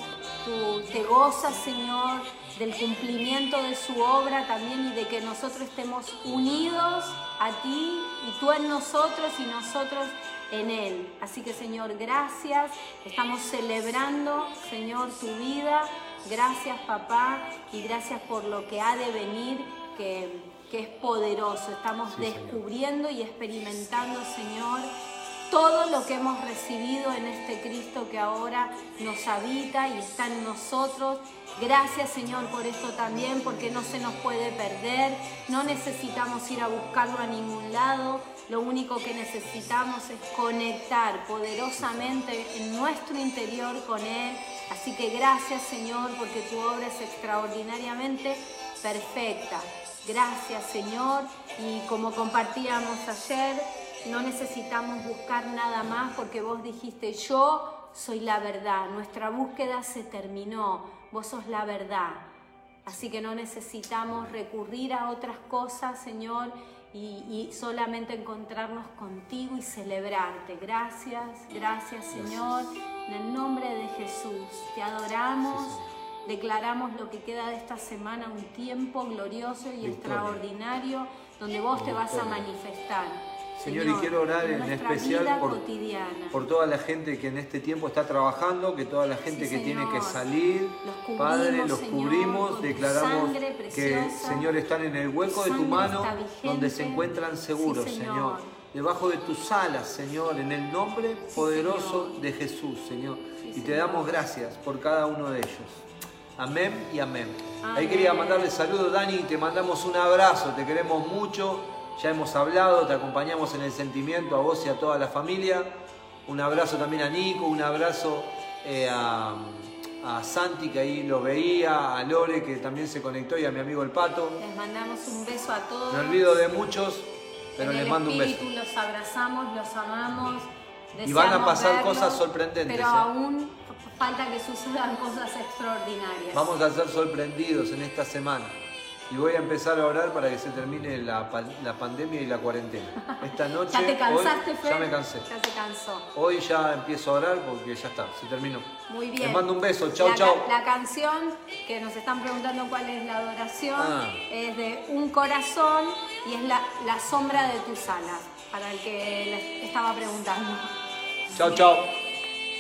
Speaker 1: tú te gozas, Señor, del cumplimiento de su obra también y de que nosotros estemos unidos a ti y tú en nosotros y nosotros en Él. Así que Señor, gracias. Estamos celebrando, Señor, tu vida. Gracias, papá, y gracias por lo que ha de venir, que, que es poderoso. Estamos
Speaker 2: Sí, Señor.
Speaker 1: descubriendo y experimentando, Señor, todo lo que hemos recibido en este Cristo que ahora nos habita y está en nosotros. Gracias Señor por esto también, porque no se nos puede perder, no necesitamos ir a buscarlo a ningún lado, lo único que necesitamos es conectar poderosamente en nuestro interior con Él. Así que gracias Señor, porque tu obra es extraordinariamente perfecta. Gracias Señor, y como compartíamos ayer, no necesitamos buscar nada más porque vos dijiste, yo soy la verdad, nuestra búsqueda se terminó, vos sos la verdad. Así que no necesitamos recurrir a otras cosas, Señor, y, y solamente encontrarnos contigo y celebrarte. Gracias, gracias, Señor. En el nombre de Jesús, te adoramos. Declaramos lo que queda de esta semana, un tiempo glorioso y
Speaker 2: Victoria.
Speaker 1: extraordinario donde vos te vas a manifestar.
Speaker 2: Señor, y quiero orar en especial por, por toda la gente que en este tiempo está trabajando, que toda la gente
Speaker 1: Sí,
Speaker 2: que tiene que salir,
Speaker 1: Los
Speaker 2: Padre, los
Speaker 1: Señor,
Speaker 2: cubrimos, declaramos que. Señor, están en el hueco de tu mano, donde se encuentran seguros,
Speaker 1: Señor.
Speaker 2: Señor. Debajo de tus alas, Señor, en el nombre poderoso de Jesús, Señor. Y te damos gracias por cada uno de ellos. Amén y amén. Ahí
Speaker 1: Amén.
Speaker 2: quería mandarle saludos, Dani, te mandamos un abrazo, te queremos mucho. Ya hemos hablado, te acompañamos en el sentimiento a vos y a toda la familia. Un abrazo también a Nico, un abrazo eh, a, a Santi que ahí lo veía, a Lore que también se conectó y a mi amigo el Pato.
Speaker 1: Les mandamos un beso a todos.
Speaker 2: Me olvido de muchos, pero
Speaker 1: en
Speaker 2: les
Speaker 1: el
Speaker 2: mando un beso.
Speaker 1: espíritu los abrazamos, los amamos.
Speaker 2: Y van a pasar
Speaker 1: verlos,
Speaker 2: cosas sorprendentes,
Speaker 1: Pero
Speaker 2: ¿eh?
Speaker 1: aún falta que sucedan cosas extraordinarias.
Speaker 2: Vamos a ser sorprendidos en esta semana. Y voy a empezar a orar para que se termine la, la pandemia y la cuarentena. Esta noche.
Speaker 1: ¿Ya te cansaste,
Speaker 2: hoy,
Speaker 1: Fer?
Speaker 2: Ya me cansé.
Speaker 1: Ya se cansó.
Speaker 2: Hoy ya empiezo a orar porque ya está, se terminó.
Speaker 1: Muy bien.
Speaker 2: Les mando un beso, chau,
Speaker 1: la,
Speaker 2: chau.
Speaker 1: La canción que nos están preguntando cuál es la adoración
Speaker 2: Ah.
Speaker 1: es de Un Corazón y es la, la sombra de tus alas, para el que les estaba preguntando.
Speaker 2: Chao, chao.